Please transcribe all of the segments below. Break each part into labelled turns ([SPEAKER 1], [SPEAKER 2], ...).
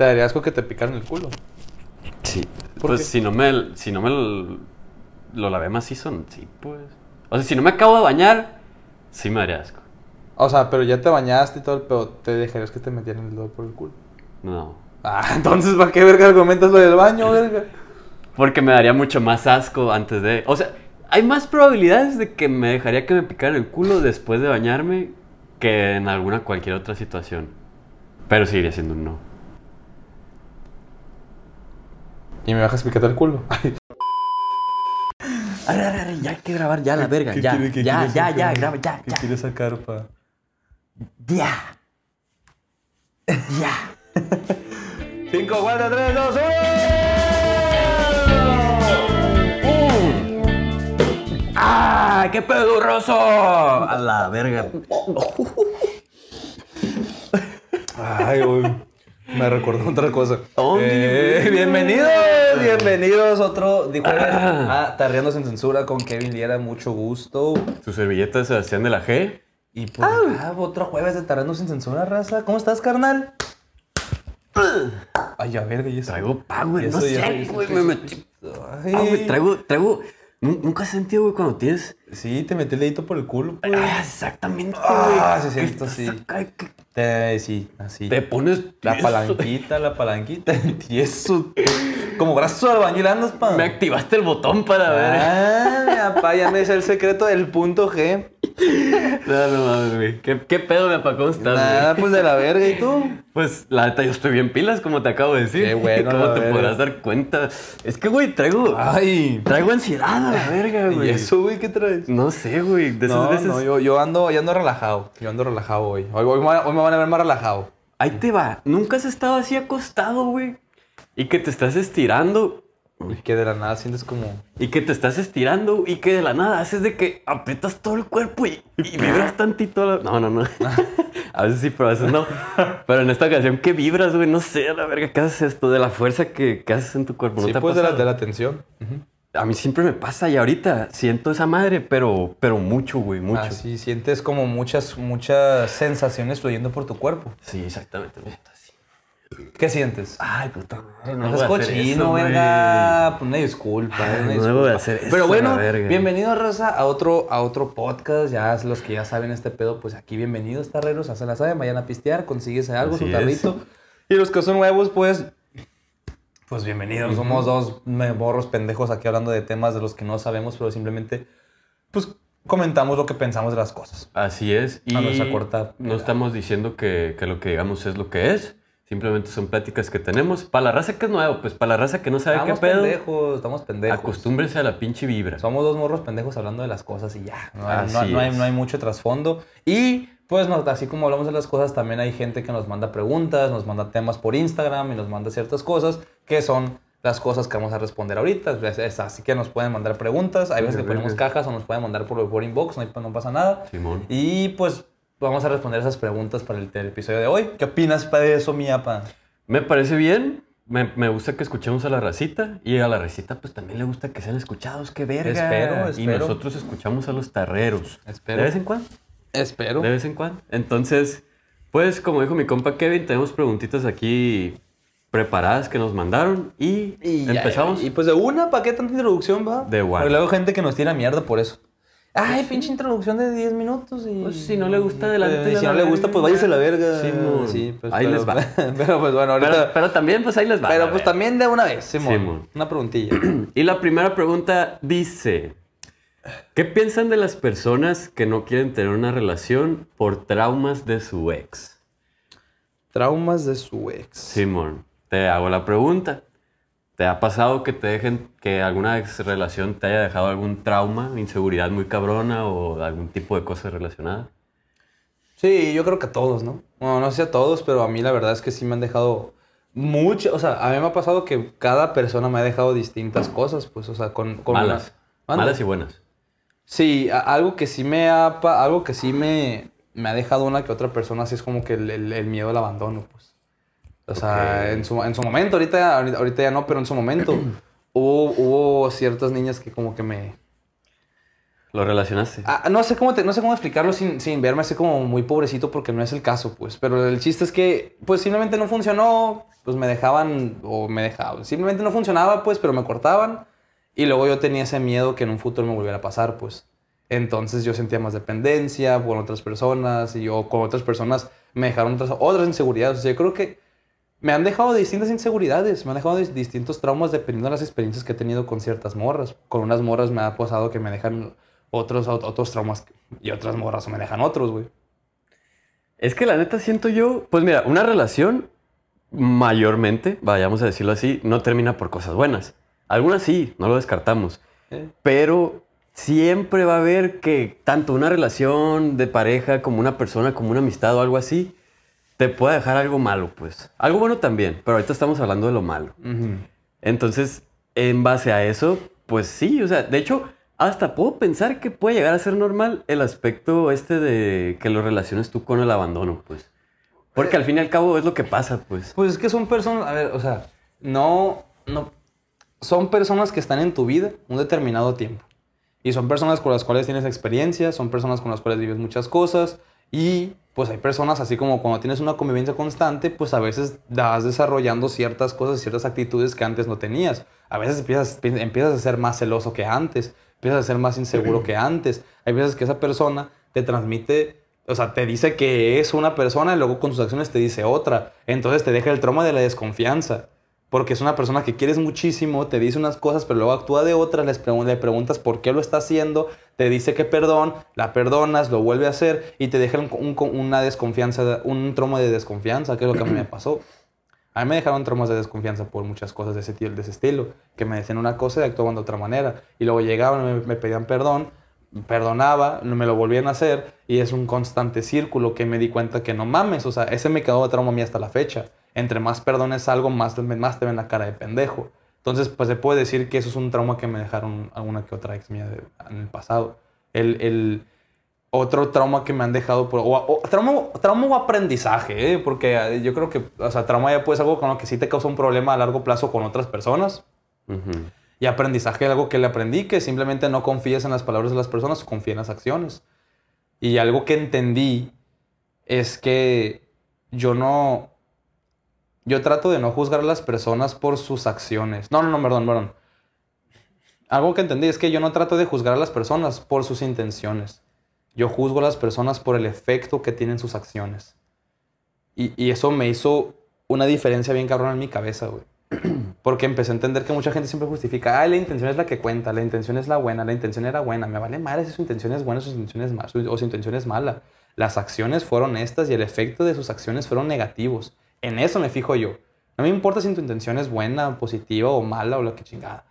[SPEAKER 1] ¿Te daría asco que te picaran el culo?
[SPEAKER 2] Sí.
[SPEAKER 1] ¿Por
[SPEAKER 2] Pues
[SPEAKER 1] qué?
[SPEAKER 2] si no me, si no me lo, lo lavé macizo, sí, pues. O sea, si no me acabo de bañar, sí me haría asco.
[SPEAKER 1] O sea, pero ya te bañaste y todo el pedo. ¿Te dejarías que te metieran el dedo por el culo?
[SPEAKER 2] No.
[SPEAKER 1] Ah, entonces, ¿para qué verga argumentas lo del baño, verga?
[SPEAKER 2] Porque me daría mucho más asco antes de... O sea, hay más probabilidades de que me dejaría que me picara el culo después de bañarme que en alguna cualquier otra situación. Pero seguiría siendo un no.
[SPEAKER 1] Y me bajas picando el culo.
[SPEAKER 2] Arre, arre, arre, ya hay que grabar ya la verga.
[SPEAKER 1] ¿qué
[SPEAKER 2] Ya,
[SPEAKER 1] quiere- qué
[SPEAKER 2] ya,
[SPEAKER 1] quiere
[SPEAKER 2] ya,
[SPEAKER 1] sacar?
[SPEAKER 2] ya, graba, ya,
[SPEAKER 1] ¿Qué
[SPEAKER 2] ya.
[SPEAKER 1] quieres sacar, pa?
[SPEAKER 2] Ya. Ya.
[SPEAKER 1] 5, 4, 3, 2, 1.
[SPEAKER 2] ¡Ah! ¡Qué pedurroso! A la verga.
[SPEAKER 1] Ay, güey. Me recordó otra cosa.
[SPEAKER 2] ¿Dónde,
[SPEAKER 1] Eh, bienvenidos, bienvenidos. Otro dijo ah, Tarreando sin censura con Kevin Liera. Mucho gusto.
[SPEAKER 2] Su servilleta de Sebastián de la G.
[SPEAKER 1] Y por acá, otro jueves de Tarreando sin censura, raza. ¿Cómo estás, carnal? Ay, a ver, y eso.
[SPEAKER 2] Traigo power,
[SPEAKER 1] Eso
[SPEAKER 2] no sé, güey, me metí.
[SPEAKER 1] Ay.
[SPEAKER 2] Ah, güey, traigo, traigo. Nu- Nunca has sentido, güey, cuando tienes.
[SPEAKER 1] Sí, te metí el dedito por el culo, pues.
[SPEAKER 2] Ah, exactamente, güey.
[SPEAKER 1] Ah, sí,
[SPEAKER 2] Que
[SPEAKER 1] cierto,
[SPEAKER 2] estás
[SPEAKER 1] sí.
[SPEAKER 2] acá, que
[SPEAKER 1] Te, sí, así.
[SPEAKER 2] Te pones.
[SPEAKER 1] La
[SPEAKER 2] tieso.
[SPEAKER 1] palanquita, la palanquita. Y eso. Como brazo de albañil andas, pa.
[SPEAKER 2] Me activaste el botón para ver.
[SPEAKER 1] Ah, papá, ya me sé el secreto del punto G.
[SPEAKER 2] No, no mames, güey. ¿Qué, ¿Qué pedo, papá? ¿Cómo estás,
[SPEAKER 1] Nada,
[SPEAKER 2] güey?
[SPEAKER 1] pues de la verga, ¿y tú?
[SPEAKER 2] Pues la neta, yo estoy bien pilas, como te acabo de decir.
[SPEAKER 1] Qué bueno,
[SPEAKER 2] ¿Cómo
[SPEAKER 1] la
[SPEAKER 2] te
[SPEAKER 1] verga.
[SPEAKER 2] podrás dar cuenta? Es que, güey, traigo.
[SPEAKER 1] Ay.
[SPEAKER 2] Traigo ansiedad a la verga,
[SPEAKER 1] ¿Y
[SPEAKER 2] güey.
[SPEAKER 1] eso, güey, qué traes?
[SPEAKER 2] No sé, güey. De esas
[SPEAKER 1] No,
[SPEAKER 2] veces.
[SPEAKER 1] no, yo, yo ando, yo ando relajado. Yo ando relajado hoy. Hoy, hoy, me van a- hoy me van a ver más relajado.
[SPEAKER 2] Ahí te va. Nunca has estado así acostado, güey. Y que te estás estirando.
[SPEAKER 1] Y que de la nada sientes como.
[SPEAKER 2] Y que te estás estirando. Y que de la nada haces de que aprietas todo el cuerpo y, y vibras tantito. la- No, no, no. a veces sí, pero a veces no. Pero en esta ocasión que vibras, güey. No sé, a la verga, ¿qué haces esto? De la fuerza que, que haces en tu cuerpo. ¿No
[SPEAKER 1] sí,
[SPEAKER 2] te ha
[SPEAKER 1] pues de la, de la tensión. Ujú.
[SPEAKER 2] A mí siempre me pasa y ahorita siento esa madre, pero, pero mucho, güey, mucho.
[SPEAKER 1] Así sientes como muchas, muchas sensaciones fluyendo por tu cuerpo.
[SPEAKER 2] Sí, exactamente. me siento así.
[SPEAKER 1] ¿Qué sientes?
[SPEAKER 2] Ay, puta madre,
[SPEAKER 1] No
[SPEAKER 2] voy a hacer
[SPEAKER 1] cochino, verga. Pues una disculpa,
[SPEAKER 2] Ay,
[SPEAKER 1] una
[SPEAKER 2] no debo de hacer eso,
[SPEAKER 1] Pero bueno, bienvenido, Raza, a otro, a otro podcast. Ya los que ya saben este pedo, pues aquí bienvenidos, tarreros. Se la saben, vayan a pistear, consíguese algo,
[SPEAKER 2] Así
[SPEAKER 1] su
[SPEAKER 2] es.
[SPEAKER 1] tarrito. Y los que son nuevos, pues, pues bienvenidos. Somos dos morros pendejos aquí hablando de temas de los que no sabemos, pero simplemente, pues, comentamos lo que pensamos de las cosas.
[SPEAKER 2] Así es. Y
[SPEAKER 1] A nuestra corta
[SPEAKER 2] no estamos diciendo que, que lo que digamos es lo que es. Simplemente son pláticas que tenemos. Para la raza que es nuevo, pues para la raza que no sabe
[SPEAKER 1] Estamos
[SPEAKER 2] qué pedo,
[SPEAKER 1] pendejos, estamos pendejos.
[SPEAKER 2] acostúmbrense a la pinche vibra.
[SPEAKER 1] Somos dos morros pendejos hablando de las cosas y ya. No hay,
[SPEAKER 2] Así
[SPEAKER 1] no- no hay-
[SPEAKER 2] es.
[SPEAKER 1] no hay mucho trasfondo. Y pues así como hablamos de las cosas, también hay gente que nos manda preguntas, nos manda temas por Instagram y nos manda ciertas cosas que son las cosas que vamos a responder ahorita. Es- es- Así que nos pueden mandar preguntas. Hay veces que ponemos cajas o nos pueden mandar por, por inbox, no, no pasa nada.
[SPEAKER 2] Simón.
[SPEAKER 1] Y pues vamos a responder esas preguntas para el, el episodio de hoy. ¿Qué opinas de eso, mi apa?
[SPEAKER 2] Me parece bien. Me, me gusta que escuchemos a la racita. Y a la racita, pues también le gusta que sean escuchados. ¡Qué verga!
[SPEAKER 1] Espero,
[SPEAKER 2] Y
[SPEAKER 1] espero.
[SPEAKER 2] nosotros escuchamos a los tarreros.
[SPEAKER 1] Espero.
[SPEAKER 2] De vez en cuando.
[SPEAKER 1] Espero.
[SPEAKER 2] De vez en cuando. Entonces, pues como dijo mi compa Kevin, tenemos preguntitas aquí preparadas que nos mandaron y,
[SPEAKER 1] Y ya,
[SPEAKER 2] empezamos.
[SPEAKER 1] Y pues de una, ¿para qué tanta introducción, va?
[SPEAKER 2] De one.
[SPEAKER 1] Porque luego hay gente que nos tira mierda por eso. Ay, pinche introducción de 10 minutos y...
[SPEAKER 2] Pues, si no le gusta, adelante,
[SPEAKER 1] Eh, si no le gusta, pues váyase a la verga.
[SPEAKER 2] Sí.
[SPEAKER 1] Sí, pues
[SPEAKER 2] Ahí
[SPEAKER 1] pero-
[SPEAKER 2] les va.
[SPEAKER 1] Pero pues bueno, ahorita...
[SPEAKER 2] pero,
[SPEAKER 1] Pero,
[SPEAKER 2] pero también, pues ahí les va. a
[SPEAKER 1] pues también de una vez, Simón.
[SPEAKER 2] Simón.
[SPEAKER 1] Una preguntilla.
[SPEAKER 2] Y la primera pregunta dice: ¿Qué piensan de las personas que no quieren tener una relación por traumas de su ex?
[SPEAKER 1] Traumas de su ex.
[SPEAKER 2] Simón, te hago la pregunta. ¿Te ha pasado que te dejen, que alguna ex relación te haya dejado algún trauma, inseguridad muy cabrona o algún tipo de cosa relacionada?
[SPEAKER 1] Sí, yo creo que a todos, ¿no? Bueno, no sé a todos, pero a mí la verdad es que sí me han dejado mucho. O sea, a mí me ha pasado que cada persona me ha dejado distintas cosas, pues, o sea, con... con
[SPEAKER 2] Malas.
[SPEAKER 1] una-.
[SPEAKER 2] Malas y buenas.
[SPEAKER 1] Sí, algo que sí me ha, algo que sí me, me ha dejado una que otra persona, así es como que el, el- el miedo al abandono, pues. O sea,
[SPEAKER 2] Ok.
[SPEAKER 1] en, su, en su momento, ahorita, ahorita, ahorita ya no, pero en su momento hubo, hubo ciertas niñas que como que me...
[SPEAKER 2] lo relacionaste.
[SPEAKER 1] Ah, no, sé cómo te- no sé cómo explicarlo sin, sin verme así como muy pobrecito porque no es el caso, pues. Pero el chiste es que, pues simplemente no funcionó, pues me dejaban o me dejaban. Simplemente no funcionaba, pues, pero me cortaban. Y luego yo tenía ese miedo que en un futuro me volviera a pasar, pues. Entonces yo sentía más dependencia con otras personas y yo con otras personas me dejaron otras, otras inseguridades. Yo creo que me han dejado distintas inseguridades, me han dejado dis- distintos traumas dependiendo de las experiencias que he tenido con ciertas morras. Con unas morras me ha pasado que me dejan otros, ot- otros traumas y otras morras me dejan otros, güey.
[SPEAKER 2] Es que la neta siento yo, pues mira, una relación mayormente, vayamos a decirlo así, no termina por cosas buenas. Algunas sí, no lo descartamos.
[SPEAKER 1] ¿eh?
[SPEAKER 2] Pero siempre va a haber que tanto una relación de pareja como una persona, como una amistad o algo así, te puede dejar algo malo, pues. Algo bueno también, pero ahorita estamos hablando de lo malo. Entonces, en base a eso, pues sí, o sea, de hecho, hasta puedo pensar que puede llegar a ser normal el aspecto este de que lo relaciones tú con el abandono, pues. Porque al fin y al cabo es lo que pasa, pues.
[SPEAKER 1] Pues es que son personas, a ver, o sea, no, no, son personas que están en tu vida un determinado tiempo. Y son personas con las cuales tienes experiencia, son personas con las cuales vives muchas cosas. Y pues hay personas, así como cuando tienes una convivencia constante, pues a veces vas desarrollando ciertas cosas, ciertas actitudes que antes no tenías. A veces empiezas, empiezas a ser más celoso que antes, empiezas a ser más inseguro que antes. Hay veces que esa persona te transmite o sea, te dice que es una persona y luego con sus acciones te dice otra. Entonces te deja el trauma de la desconfianza. Porque es una persona que quieres muchísimo, te dice unas cosas, pero luego actúa de otras, les pregun- le preguntas por qué lo está haciendo, te dice que perdón, la perdonas, lo vuelve a hacer y te deja un- un- una desconfianza, un trauma de desconfianza, que es lo que a mí me pasó. A mí me dejaron traumas de desconfianza por muchas cosas de ese, de ese estilo, que me decían una cosa y actuaban de otra manera. Y luego llegaban, me, me pedían perdón, perdonaba, me lo volvían a hacer y es un constante círculo que me di cuenta que no mames, o sea, ese me quedó de trauma a mí hasta la fecha. Entre más perdones algo, más, más te ven la cara de pendejo. Entonces, pues se puede decir que eso es un trauma que me dejaron alguna que otra ex mía de- en el pasado. El, el otro trauma que me han dejado, por, o, o- trauma, trauma o aprendizaje, ¿eh? porque eh, yo creo que, o sea, trauma ya puede ser algo con lo que sí te causa un problema a largo plazo con otras personas. Y aprendizaje algo que le aprendí, que simplemente no confíes en las palabras de las personas, confía en las acciones. Y algo que entendí es que yo no... Yo trato de no juzgar a las personas por sus acciones. No, no, no, perdón, perdón. Algo que entendí es que yo no trato de juzgar a las personas por sus intenciones. Yo juzgo a las personas por el efecto que tienen sus acciones. Y, eso me hizo una diferencia bien cabrón en mi cabeza, güey. Porque empecé a entender que mucha gente siempre justifica, ay, la intención es la que cuenta, la intención es la buena, la intención era buena, me vale madre si su intención es buena o su intención es, o su intención es mala. Las acciones fueron estas y el efecto de sus acciones fueron negativos. En eso me fijo yo. No me importa si tu intención es buena, positiva o mala o lo que chingada.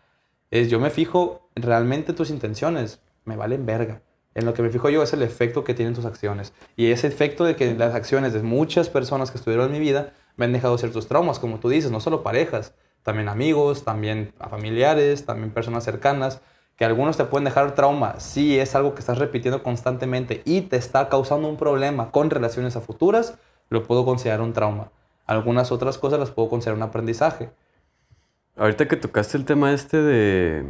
[SPEAKER 1] Es, yo me fijo realmente en tus intenciones, me valen verga. En lo que me fijo yo es el efecto que tienen tus acciones. Y ese efecto de que las acciones de muchas personas que estuvieron en mi vida me han dejado ciertos traumas, como tú dices, no solo parejas, también amigos, también familiares, también personas cercanas, que algunos te pueden dejar trauma si es algo que estás repitiendo constantemente y te está causando un problema con relaciones a futuras, lo puedo considerar un trauma. Algunas otras cosas las puedo considerar un aprendizaje.
[SPEAKER 2] Ahorita que tocaste el tema este de,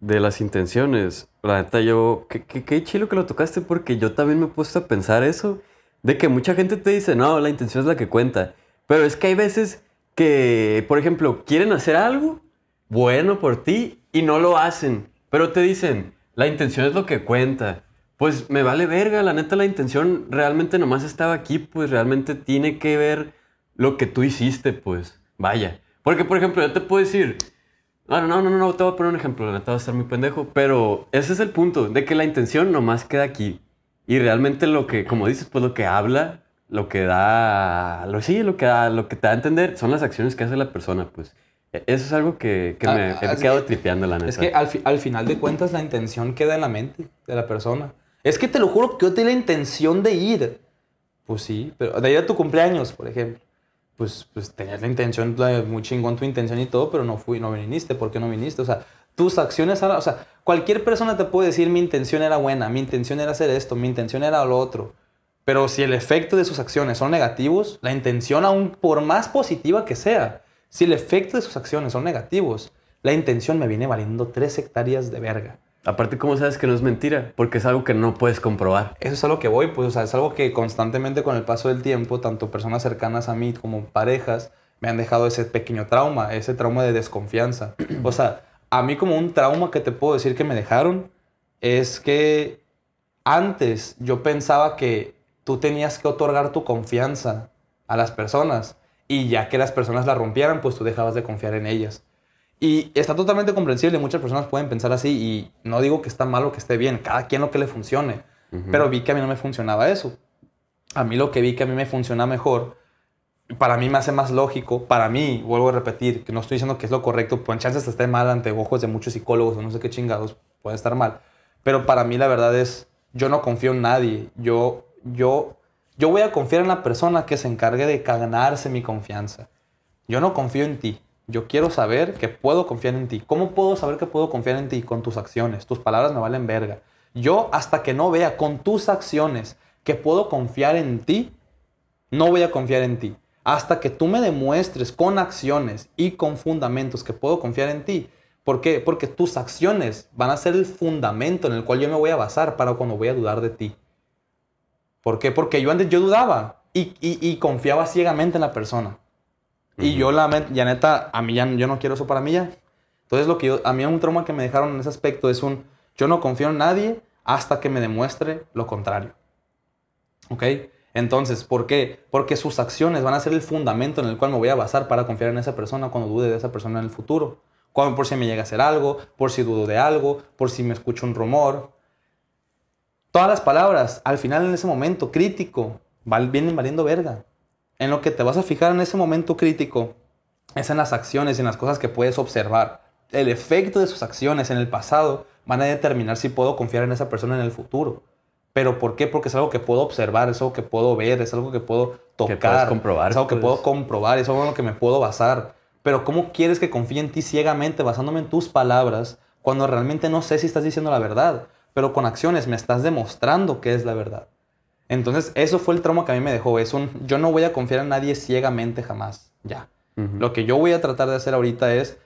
[SPEAKER 2] de las intenciones, la neta yo, qué, qué, qué chilo que lo tocaste porque yo también me he puesto a pensar eso, de que mucha gente te dice, no, la intención es la que cuenta, pero es que hay veces que, por ejemplo, quieren hacer algo bueno por ti y no lo hacen, pero te dicen, la intención es lo que cuenta. Pues me vale verga, la neta la intención realmente nomás estaba aquí, pues realmente tiene que ver lo que tú hiciste, pues vaya. Porque, por ejemplo, yo te puedo decir, no, no, no, no, no, te voy a poner un ejemplo, la neta va a estar muy pendejo, pero ese es el punto, de que la intención nomás queda aquí. Y realmente lo que, como dices, pues lo que habla, lo que da, lo, sí, lo que, da, lo que te da a entender son las acciones que hace la persona, pues. E- Eso es algo que, que me
[SPEAKER 1] Ah,
[SPEAKER 2] he quedado tripeando, la neta.
[SPEAKER 1] Es que al, fi- al final de cuentas la intención queda en la mente de la persona. Es que te lo juro que yo tenía la intención de ir. Pues sí, pero de ir a tu cumpleaños, por ejemplo. Pues, pues tenías la intención, muy chingón tu intención y todo, pero no fui, no viniste. ¿Por qué no viniste? O sea, tus acciones, o sea, cualquier persona te puede decir mi intención era buena, mi intención era hacer esto, mi intención era lo otro. Pero si el efecto de sus acciones son negativos, la intención, aún por más positiva que sea, si el efecto de sus acciones son negativos, la intención me viene valiendo tres hectáreas de verga.
[SPEAKER 2] Aparte, ¿cómo sabes que no es mentira? Porque es algo que no puedes comprobar.
[SPEAKER 1] Eso es a lo que voy, pues, o sea, es algo que constantemente con el paso del tiempo, tanto personas cercanas a mí como parejas, me han dejado ese pequeño trauma, ese trauma de desconfianza. O sea, a mí como un trauma que te puedo decir que me dejaron es que antes yo pensaba que tú tenías que otorgar tu confianza a las personas y ya que las personas la rompieran, pues tú dejabas de confiar en ellas. Y está totalmente comprensible, muchas personas pueden pensar así y no digo que está mal o que esté bien, cada quien lo que le funcione, pero vi que a mí no me funcionaba eso. A mí lo que vi que a mí me funciona mejor, para mí me hace más lógico, para mí, vuelvo a repetir, que no estoy diciendo que es lo correcto, pues en chances esté mal ante ojos de muchos psicólogos o no sé qué chingados, puede estar mal, pero para mí la verdad es, yo no confío en nadie, yo, yo, yo voy a confiar en la persona que se encargue de ganarse mi confianza. Yo no confío en ti. Yo quiero saber que puedo confiar en ti. ¿Cómo puedo saber que puedo confiar en ti? Con tus acciones. Tus palabras me valen verga. Yo hasta que no vea con tus acciones que puedo confiar en ti, no voy a confiar en ti. Hasta que tú me demuestres con acciones y con fundamentos que puedo confiar en ti. ¿Por qué? Porque tus acciones van a ser el fundamento en el cual yo me voy a basar para cuando voy a dudar de ti. ¿Por qué? Porque yo antes yo dudaba y, y confiaba ciegamente en la persona. Y yo, la ya neta, a mí ya, yo no quiero eso para mí ya. Entonces, lo que yo, a mí un trauma que me dejaron en ese aspecto es un, yo no confío en nadie hasta que me demuestre lo contrario. ¿Ok? Entonces, ¿por qué? Porque sus acciones van a ser el fundamento en el cual me voy a basar para confiar en esa persona cuando dude de esa persona en el futuro. Cuando, por si me llega a hacer algo, por si dudo de algo, por si me escucho un rumor. Todas las palabras, al final en ese momento crítico, vienen valiendo verga en lo que te vas a fijar en ese momento crítico es en las acciones y en las cosas que puedes observar. El efecto de sus acciones en el pasado van a determinar si puedo confiar en esa persona en el futuro. ¿Pero por qué? Porque es algo que puedo observar, es algo que puedo ver, es algo que puedo tocar,
[SPEAKER 2] comprobar,
[SPEAKER 1] es algo que
[SPEAKER 2] pues.
[SPEAKER 1] puedo comprobar, es algo en lo que me puedo basar. Pero ¿cómo quieres que confíe en ti ciegamente basándome en tus palabras cuando realmente no sé si estás diciendo la verdad? Pero con acciones me estás demostrando que es la verdad. Entonces, eso fue el trauma que a mí me dejó. Es un, yo no voy a confiar en nadie ciegamente jamás. Ya. Lo que yo voy a tratar de hacer ahorita es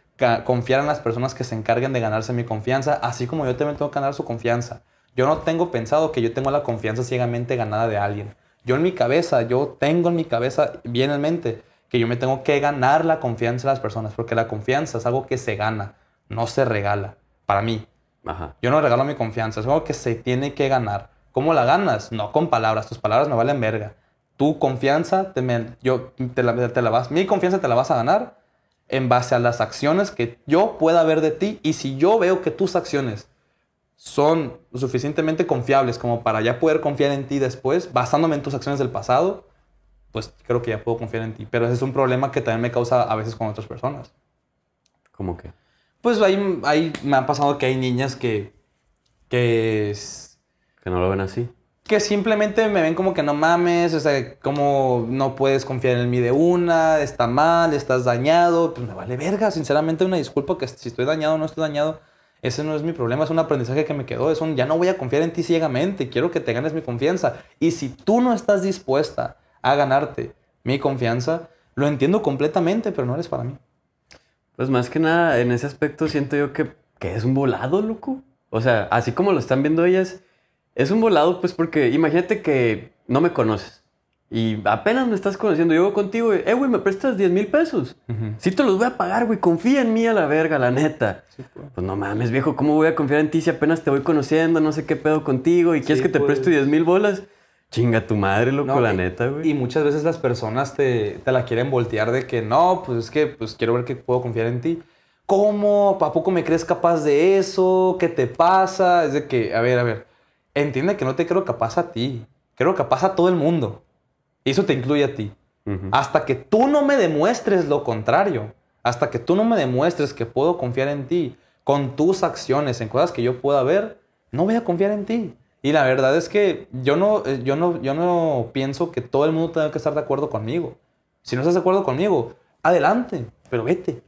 [SPEAKER 1] confiar en las personas que se encarguen de ganarse mi confianza, así como yo también tengo que ganar su confianza. Yo no tengo pensado que yo tengo la confianza ciegamente ganada de alguien. Yo en mi cabeza, yo tengo en mi cabeza bien en mente que yo me tengo que ganar la confianza de las personas, porque la confianza es algo que se gana, no se regala, para mí. Yo no regalo mi confianza, es algo que se tiene que ganar. ¿Cómo la ganas? No con palabras, tus palabras me valen verga. Tu confianza, te yo, te la, te la vas, mi confianza te la vas a ganar en base a las acciones que yo pueda ver de ti y si yo veo que tus acciones son suficientemente confiables como para ya poder confiar en ti después, basándome en tus acciones del pasado, pues creo que ya puedo confiar en ti. Pero ese es un problema que también me causa a veces con otras personas.
[SPEAKER 2] ¿Cómo que?
[SPEAKER 1] Pues ahí, ahí me ha pasado que hay niñas que, que
[SPEAKER 2] que no lo ven así.
[SPEAKER 1] Que simplemente me ven como que no mames, o sea, como no puedes confiar en mí de una, está mal, estás dañado, pues me vale verga, sinceramente una disculpa que si estoy dañado o no estoy dañado, ese no es mi problema, es un aprendizaje que me quedó, es un ya no voy a confiar en ti ciegamente, quiero que te ganes mi confianza. Y si tú no estás dispuesta a ganarte mi confianza, lo entiendo completamente, pero no eres para mí.
[SPEAKER 2] Pues más que nada, en ese aspecto siento yo que, que es un volado, loco. O sea, así como lo están viendo ellas, es un volado, pues, porque imagínate que no me conoces. Y apenas me estás conociendo, yo contigo, eh, güey, ¿me prestas 10 mil pesos? Sí te los voy a pagar, güey, confía en mí a la verga, la neta. pues. pues. no mames, viejo, ¿cómo voy a confiar en ti si apenas te voy conociendo, no sé qué pedo contigo y quieres que te pues. preste 10 mil bolas? Chinga tu madre, loco, la neta, güey.
[SPEAKER 1] Y muchas veces las personas te, te, la quieren voltear de que no, pues es que pues quiero ver que puedo confiar en ti. ¿Cómo? ¿A poco me crees capaz de eso? ¿Qué te pasa? Es de que, a ver, a ver entiende que no te creo capaz a ti, creo capaz a todo el mundo. Y eso te incluye a ti. Hasta que tú no me demuestres lo contrario, hasta que tú no me demuestres que puedo confiar en ti con tus acciones, en cosas que yo pueda ver, no voy a confiar en ti. Y la verdad es que yo no, eh, yo no, yo no pienso que todo el mundo tenga que estar de acuerdo conmigo. Si no estás de acuerdo conmigo, adelante, pero vete.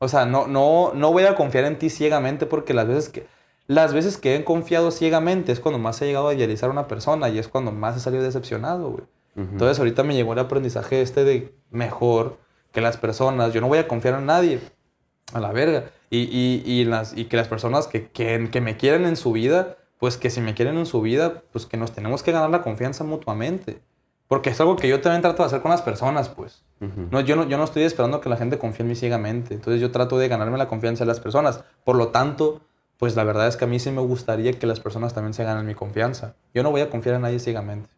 [SPEAKER 1] O sea, no, no, no voy a confiar en ti ciegamente porque las veces que las veces que he confiado ciegamente es cuando más he llegado a idealizar a una persona y es cuando más he salido decepcionado, güey. Entonces ahorita me llegó el aprendizaje este de mejor que las personas. Yo no voy a confiar en nadie. A la verga. Y, y, y, las, y que las personas que, que, que me quieren en su vida, pues que si me quieren en su vida, pues que nos tenemos que ganar la confianza mutuamente. Porque es algo que yo también trato de hacer con las personas, pues. no, yo, no, yo no estoy esperando que la gente confíe en mí ciegamente. Entonces yo trato de ganarme la confianza de las personas. Por lo tanto, pues la verdad es que a mí sí me gustaría que las personas también se ganen mi confianza. Yo no voy a confiar en nadie ciegamente.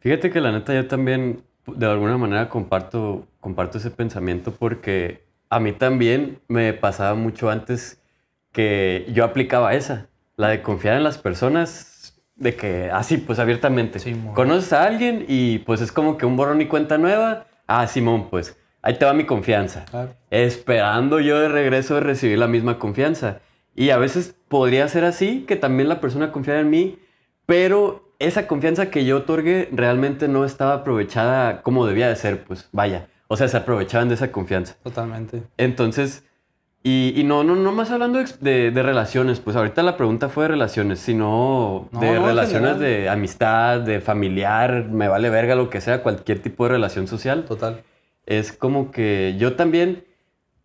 [SPEAKER 2] Fíjate que la neta yo también de alguna manera comparto, comparto ese pensamiento porque a mí también me pasaba mucho antes que yo aplicaba esa, la de confiar en las personas de que así, pues abiertamente. Conoces a alguien y pues es como que un borrón y cuenta nueva. Ah, Simón, pues ahí te va mi confianza. Esperando yo de regreso de recibir la misma confianza. Y a veces podría ser así, que también la persona confiara en mí, pero esa confianza que yo otorgué realmente no estaba aprovechada como debía de ser, pues vaya. O sea, se aprovechaban de esa confianza.
[SPEAKER 1] Totalmente.
[SPEAKER 2] Entonces, y, no, no, no más hablando de, relaciones, pues ahorita la pregunta fue de relaciones, sino de relaciones de amistad, de familiar, me vale verga lo que sea, cualquier tipo de relación social.
[SPEAKER 1] Total.
[SPEAKER 2] Es como que yo también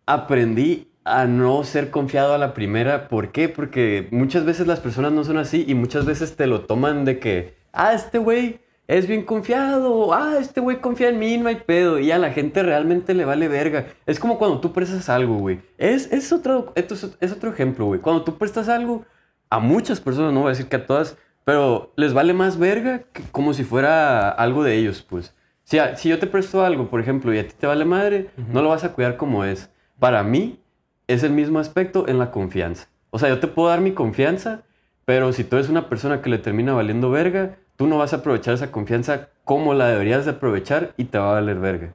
[SPEAKER 2] aprendí a no ser confiado a la primera. ¿Por qué? Porque muchas veces las personas no son así y muchas veces te lo toman de que, ah, este güey es bien confiado, ah, este güey confía en mí, no hay pedo, y a la gente realmente le vale verga. Es como cuando tú prestas algo, güey. Es, es, otro, es, es otro ejemplo, güey. Cuando tú prestas algo, a muchas personas, no voy a decir que a todas, pero les vale más verga que como si fuera algo de ellos, pues. Si, si yo te presto algo, por ejemplo, y a ti te vale madre, no lo vas a cuidar como es. Para mí, es el mismo aspecto en la confianza. O sea, yo te puedo dar mi confianza, pero si tú eres una persona que le termina valiendo verga, tú no vas a aprovechar esa confianza como la deberías de aprovechar y te va a valer verga.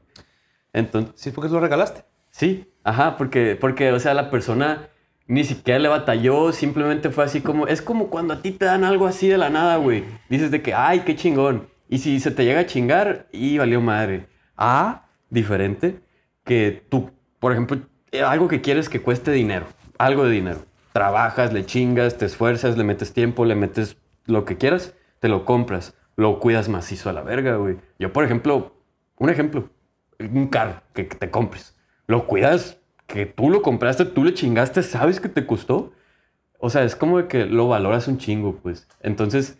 [SPEAKER 1] Entonces, sí, porque lo regalaste.
[SPEAKER 2] Sí, ajá, porque, porque, o sea, la persona ni siquiera le batalló, simplemente fue así como, es como cuando a ti te dan algo así de la nada, güey. Dices de que, ay, qué chingón. Y si se te llega a chingar, y valió madre. Ah, diferente, que tú, por ejemplo, algo que quieres que cueste dinero, algo de dinero. Trabajas, le chingas, te esfuerzas, le metes tiempo, le metes lo que quieras te lo compras, lo cuidas macizo a la verga, güey. Yo, por ejemplo, un ejemplo, un carro que, te compres, lo cuidas, que tú lo compraste, tú le chingaste, sabes que te costó. O sea, es como de que lo valoras un chingo, pues. Entonces,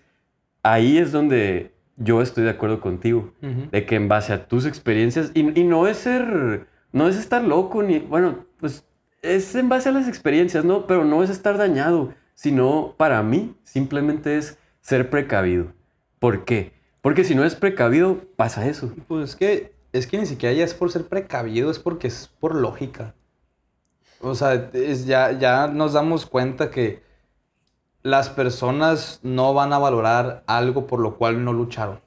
[SPEAKER 2] ahí es donde yo estoy de acuerdo contigo, de que en base a tus experiencias, y, y, no es ser, no es estar loco, ni, bueno, pues es en base a las experiencias, ¿no? Pero no es estar dañado, sino para mí simplemente es ser precavido. ¿Por qué? Porque si no es precavido, pasa eso.
[SPEAKER 1] Pues es que, es que ni siquiera ya es por ser precavido, es porque es por lógica. O sea, ya, ya nos damos cuenta que las personas no van a valorar algo por lo cual no lucharon.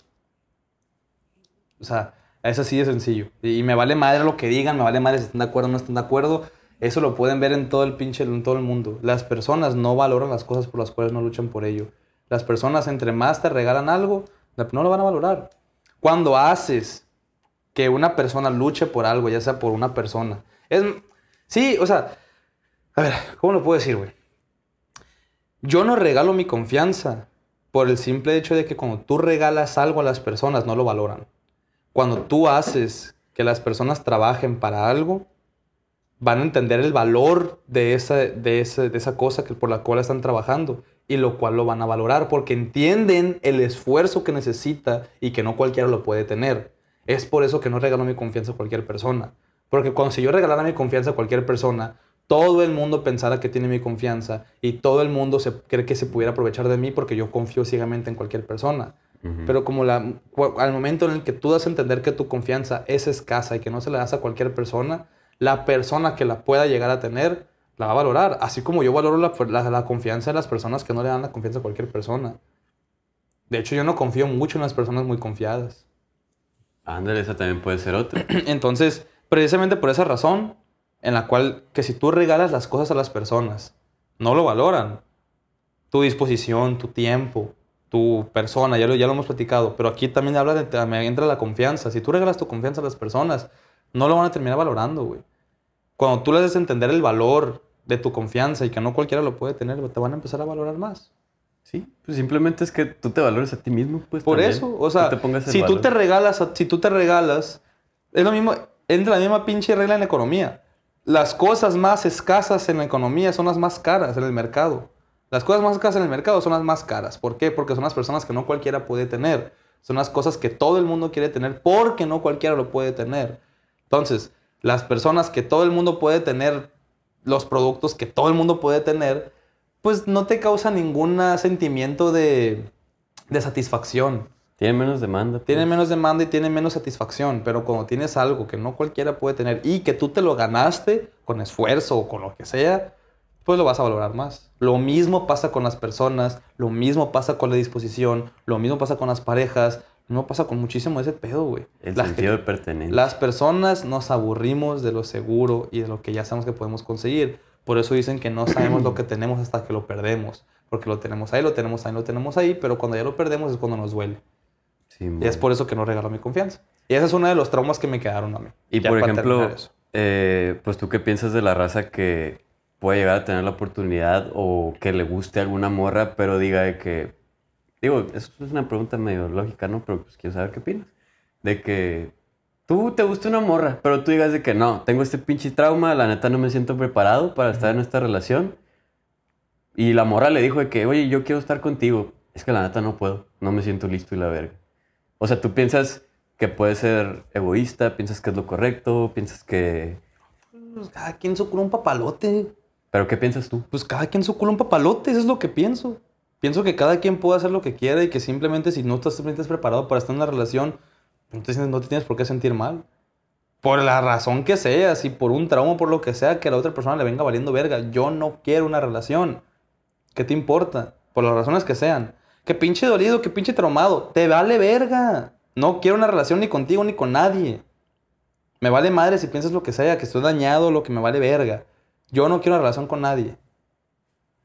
[SPEAKER 1] O sea, es así de sencillo. Y me vale madre lo que digan, me vale madre si están de acuerdo o no están de acuerdo. Eso lo pueden ver en todo el pinche, en todo el mundo. Las personas no valoran las cosas por las cuales no luchan por ello. Las personas entre más te regalan algo, no lo van a valorar. Cuando haces que una persona luche por algo, ya sea por una persona, es... Sí, o sea, a ver, ¿cómo lo puedo decir, güey? Yo no regalo mi confianza por el simple hecho de que cuando tú regalas algo a las personas no lo valoran. Cuando tú haces que las personas trabajen para algo, van a entender el valor de esa, de esa cosa que, por la cual están trabajando y lo cual lo van a valorar porque entienden el esfuerzo que necesita y que no cualquiera lo puede tener. Es por eso que no regalo mi confianza a cualquier persona. Porque cuando si yo regalara mi confianza a cualquier persona, todo el mundo pensara que tiene mi confianza y todo el mundo se cree que se pudiera aprovechar de mí porque yo confío ciegamente en cualquier persona. Pero como la, al momento en el que tú das a entender que tu confianza es escasa y que no se la das a cualquier persona, la persona que la pueda llegar a tener la va a valorar. Así como yo valoro la, confianza de las personas que no le dan la confianza a cualquier persona. De hecho, yo no confío mucho en las personas muy confiadas.
[SPEAKER 2] Ándale, esa también puede ser otra.
[SPEAKER 1] Entonces, precisamente por esa razón, en la cual que si tú regalas las cosas a las personas, no lo valoran. Tu disposición, tu tiempo, tu persona, ya lo, ya lo hemos platicado, pero aquí también habla de, me entra la confianza. Si tú regalas tu confianza a las personas, no lo van a terminar valorando, güey. Cuando tú les haces entender el valor de tu confianza y que no cualquiera lo puede tener, te van a empezar a valorar más.
[SPEAKER 2] Sí, pues simplemente es que tú te valores a ti mismo, pues.
[SPEAKER 1] Por eso, o sea, si tú te regalas, si tú te regalas, es lo mismo, entra la misma pinche regla en economía. las cosas más escasas en la economía son las más caras en el mercado. Las cosas más escasas en el mercado son las más caras. ¿Por qué? Porque son las personas que no cualquiera puede tener. Son las cosas que todo el mundo quiere tener porque no cualquiera lo puede tener. Entonces, las personas que todo el mundo puede tener, los productos que todo el mundo puede tener, pues no te causa ningún sentimiento de, de satisfacción.
[SPEAKER 2] Tienen menos demanda. pues.
[SPEAKER 1] Tienen menos demanda y tienen menos satisfacción, pero cuando tienes algo que no cualquiera puede tener y que tú te lo ganaste con esfuerzo o con lo que sea, pues lo vas a valorar más. Lo mismo pasa con las personas, lo mismo pasa con la disposición, lo mismo pasa con las parejas, lo mismo pasa con muchísimo ese pedo, güey.
[SPEAKER 2] El
[SPEAKER 1] La
[SPEAKER 2] sentido de pertenencia.
[SPEAKER 1] las personas nos aburrimos de lo seguro y de lo que ya sabemos que podemos conseguir. Por eso dicen que no sabemos lo que tenemos hasta que lo perdemos. Porque lo tenemos ahí, lo tenemos ahí, lo tenemos ahí, pero cuando ya lo perdemos es cuando nos duele.
[SPEAKER 2] Sí,
[SPEAKER 1] Y es por eso que no regalo mi confianza. Y ese es uno de los traumas que me quedaron a mí.
[SPEAKER 2] Y por ejemplo, eh, pues tú qué piensas de la raza que puede llegar a tener la oportunidad o que le guste alguna morra, pero diga de que, digo, eso es una pregunta medio lógica, ¿no? Pero pues quiero saber qué opinas. De que tú te gusta una morra, pero tú digas de que no, tengo este pinche trauma, la neta no me siento preparado para estar en esta relación. Y la morra le dijo de que, oye, yo quiero estar contigo. Es que la neta no puedo, no me siento listo y la verga. O sea, tú piensas que puedes ser egoísta, piensas que es lo correcto, piensas que...
[SPEAKER 1] Pues cada quien su un papalote.
[SPEAKER 2] ¿Pero qué piensas tú?
[SPEAKER 1] Pues cada quien su culo un papalote. Eso es lo que pienso. Pienso que cada quien puede hacer lo que quiera y que simplemente si no sientes preparado para estar en una relación, no te, no te tienes por qué sentir mal. Por la razón que sea, si por un trauma, por lo que sea, que a la otra persona le venga valiendo verga. Yo no quiero una relación. ¿Qué te importa? Por las razones que sean. Que pinche dolido, que pinche traumado. Te vale verga. No quiero una relación ni contigo ni con nadie. Me vale madre si piensas lo que sea, que estoy dañado, lo que me vale verga. Yo no quiero una relación con nadie.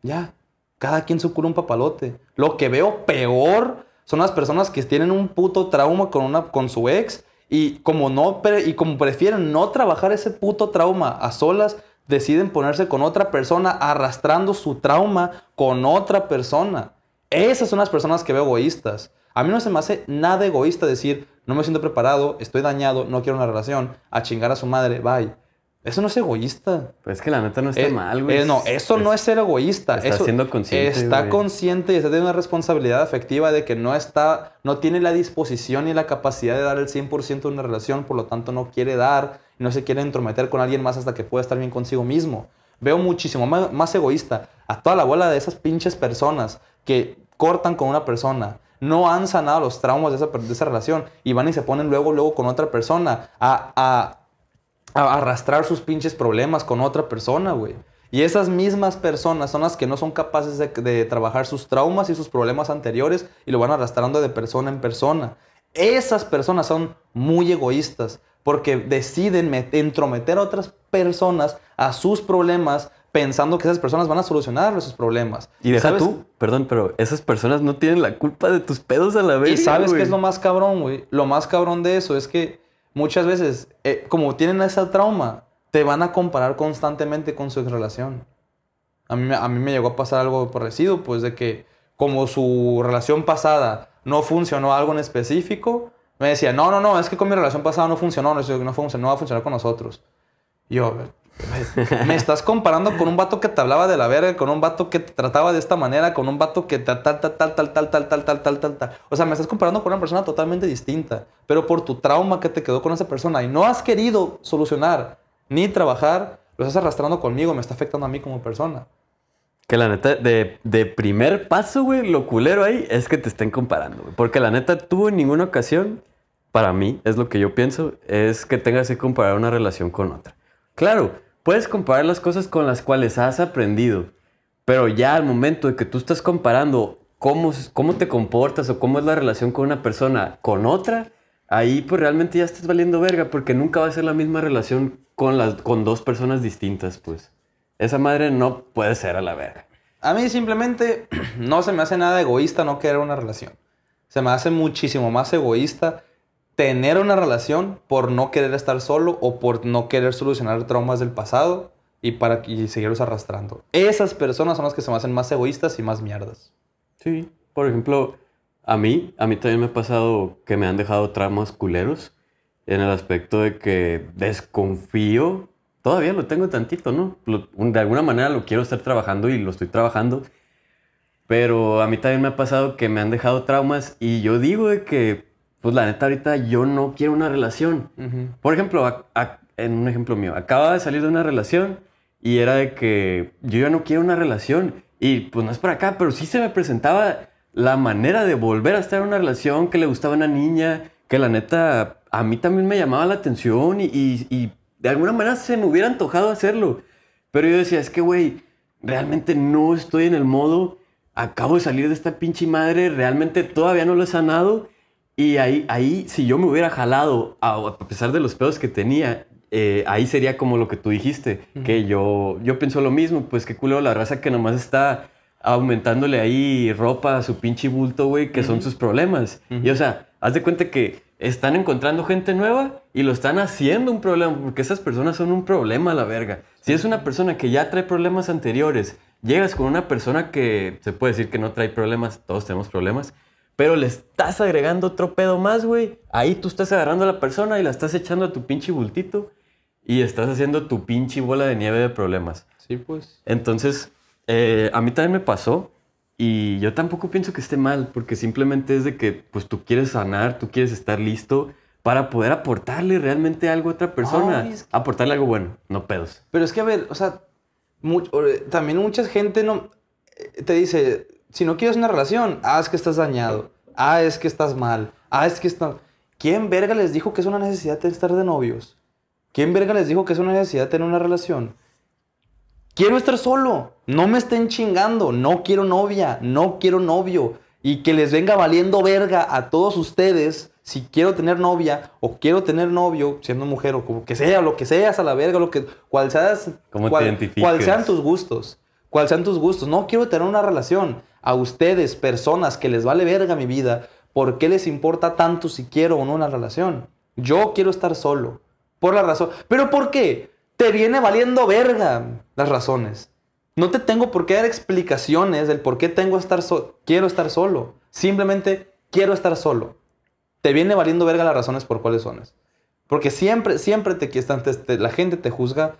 [SPEAKER 1] Ya. Cada quien su culo un papalote. Lo que veo peor son las personas que tienen un puto trauma con, una, con su ex y como, no, y como prefieren no trabajar ese puto trauma a solas, deciden ponerse con otra persona arrastrando su trauma con otra persona. Esas son las personas que veo egoístas. A mí no se me hace nada egoísta decir, no me siento preparado, estoy dañado, no quiero una relación, a chingar a su madre, bye. Eso no es egoísta.
[SPEAKER 2] Pues es que la neta no está
[SPEAKER 1] Eh,
[SPEAKER 2] mal, güey.
[SPEAKER 1] eh, no, eso no es ser egoísta.
[SPEAKER 2] está
[SPEAKER 1] eso
[SPEAKER 2] siendo consciente,
[SPEAKER 1] Está
[SPEAKER 2] güey.
[SPEAKER 1] consciente y está teniendo una responsabilidad afectiva de que no está, no tiene la disposición ni la capacidad de dar el 100% de una relación, por lo tanto no quiere dar, y no se quiere entrometer con alguien más hasta que pueda estar bien consigo mismo. Veo muchísimo más, más egoísta a toda la bola de esas pinches personas que cortan con una persona, no han sanado los traumas de esa, de esa relación y van y se ponen luego, luego con otra persona a, a a arrastrar sus pinches problemas con otra persona, güey. Y esas mismas personas son las que no son capaces de, de trabajar sus traumas y sus problemas anteriores y lo van arrastrando de persona en persona. Esas personas son muy egoístas porque deciden met- entrometer a otras personas a sus problemas pensando que esas personas van a solucionar esos problemas.
[SPEAKER 2] Y deja
[SPEAKER 1] ¿Sabes?
[SPEAKER 2] tú, perdón, pero esas personas no tienen la culpa de tus pedos a la vez.
[SPEAKER 1] Y sabes qué es lo más cabrón, güey. Lo más cabrón de eso es que muchas veces, eh, como tienen ese trauma, te van a comparar constantemente con su relación. A mí, a mí me llegó a pasar algo parecido, pues de que como su relación pasada no funcionó algo en específico, me decía, no, no, no, es que con mi relación pasada no funcionó, no, no, funcionó, no va a funcionar con nosotros. Y yo, me, estás comparando con un vato que te hablaba de la verga, con un vato que te trataba de esta manera, con un vato que tal, tal, tal, tal, tal, tal, tal, tal, tal, tal, tal. O sea, me estás comparando con una persona totalmente distinta, pero por tu trauma que te quedó con esa persona y no has querido solucionar ni trabajar, lo estás arrastrando conmigo, me está afectando a mí como persona.
[SPEAKER 2] Que la neta, de, de primer paso, güey, lo culero ahí es que te estén comparando, güey. Porque la neta, tú en ninguna ocasión, para mí, es lo que yo pienso, es que tengas que comparar una relación con otra. Claro, puedes comparar las cosas con las cuales has aprendido, pero ya al momento de que tú estás comparando cómo, cómo te comportas o cómo es la relación con una persona con otra, ahí pues realmente ya estás valiendo verga, porque nunca va a ser la misma relación con, las, con dos personas distintas, pues. Esa madre no puede ser a la verga.
[SPEAKER 1] A mí simplemente no se me hace nada egoísta no querer una relación. Se me hace muchísimo más egoísta tener una relación por no querer estar solo o por no querer solucionar traumas del pasado y para y seguirlos arrastrando. Esas personas son las que se me hacen más egoístas y más mierdas.
[SPEAKER 2] Sí, por ejemplo, a mí, a mí también me ha pasado que me han dejado traumas culeros en el aspecto de que desconfío todavía lo tengo tantito, ¿no? De alguna manera lo quiero estar trabajando y lo estoy trabajando. Pero a mí también me ha pasado que me han dejado traumas y yo digo de que, pues la neta, ahorita yo no quiero una relación. Por ejemplo, a- a- en un ejemplo mío, acaba de salir de una relación y era de que yo ya no quiero una relación. Y pues no es por acá, pero sí se me presentaba la manera de volver a estar en una relación que le gustaba a una niña, que la neta a mí también me llamaba la atención y, y- y de alguna manera se me hubiera antojado hacerlo. Pero yo decía, es que, güey, realmente no estoy en el modo, acabo de salir de esta pinche madre, realmente todavía no lo he sanado. Y ahí, ahí si yo me hubiera jalado, a, a pesar de los pedos que tenía, eh, ahí sería como lo que tú dijiste, que yo, yo pienso lo mismo, pues qué culo la raza que nomás está aumentándole ahí ropa a su pinche bulto, güey, que son sus problemas. Y o sea, haz de cuenta que están encontrando gente nueva y lo están haciendo un problema, porque esas personas son un problema a la verga. Si es una persona que ya trae problemas anteriores, llegas con una persona que se puede decir que no trae problemas, todos tenemos problemas, pero le estás agregando otro pedo más, güey. Ahí tú estás agarrando a la persona y la estás echando a tu pinche bultito y estás haciendo tu pinche bola de nieve de problemas.
[SPEAKER 1] Sí, pues.
[SPEAKER 2] Entonces, eh, a mí también me pasó y yo tampoco pienso que esté mal, porque simplemente es de que pues tú quieres sanar, tú quieres estar listo para poder aportarle realmente algo a otra persona.
[SPEAKER 1] Ay, es que-
[SPEAKER 2] Aportarle algo bueno, no pedos.
[SPEAKER 1] Pero es que, a ver, o sea, mu- o- también mucha gente no eh, te dice, si no quieres una relación, ah, es que estás dañado, ah, es que estás mal, ah, es que está... ¿Quién verga les dijo que es una necesidad estar de novios? ¿Quién verga les dijo que es una necesidad tener una relación? Quiero estar solo, no me estén chingando, no quiero novia, no quiero novio. Y que les venga valiendo verga a todos ustedes si quiero tener novia o quiero tener novio, siendo mujer o como que sea, lo que seas a la verga, lo que, cual seas,
[SPEAKER 2] ¿Cómo te
[SPEAKER 1] cual,
[SPEAKER 2] identifiques?
[SPEAKER 1] cual sean tus gustos, cual sean tus gustos. No quiero tener una relación. A ustedes, personas que les vale verga mi vida, ¿por qué les importa tanto si quiero o no una relación? Yo quiero estar solo. Por la razón. ¿Pero por qué? Te viene valiendo verga las razones. No te tengo por qué dar explicaciones del por qué tengo estar so- quiero estar solo. Simplemente quiero estar solo. Te viene valiendo verga las razones por cuáles son. Porque siempre, siempre te, te- la gente te juzga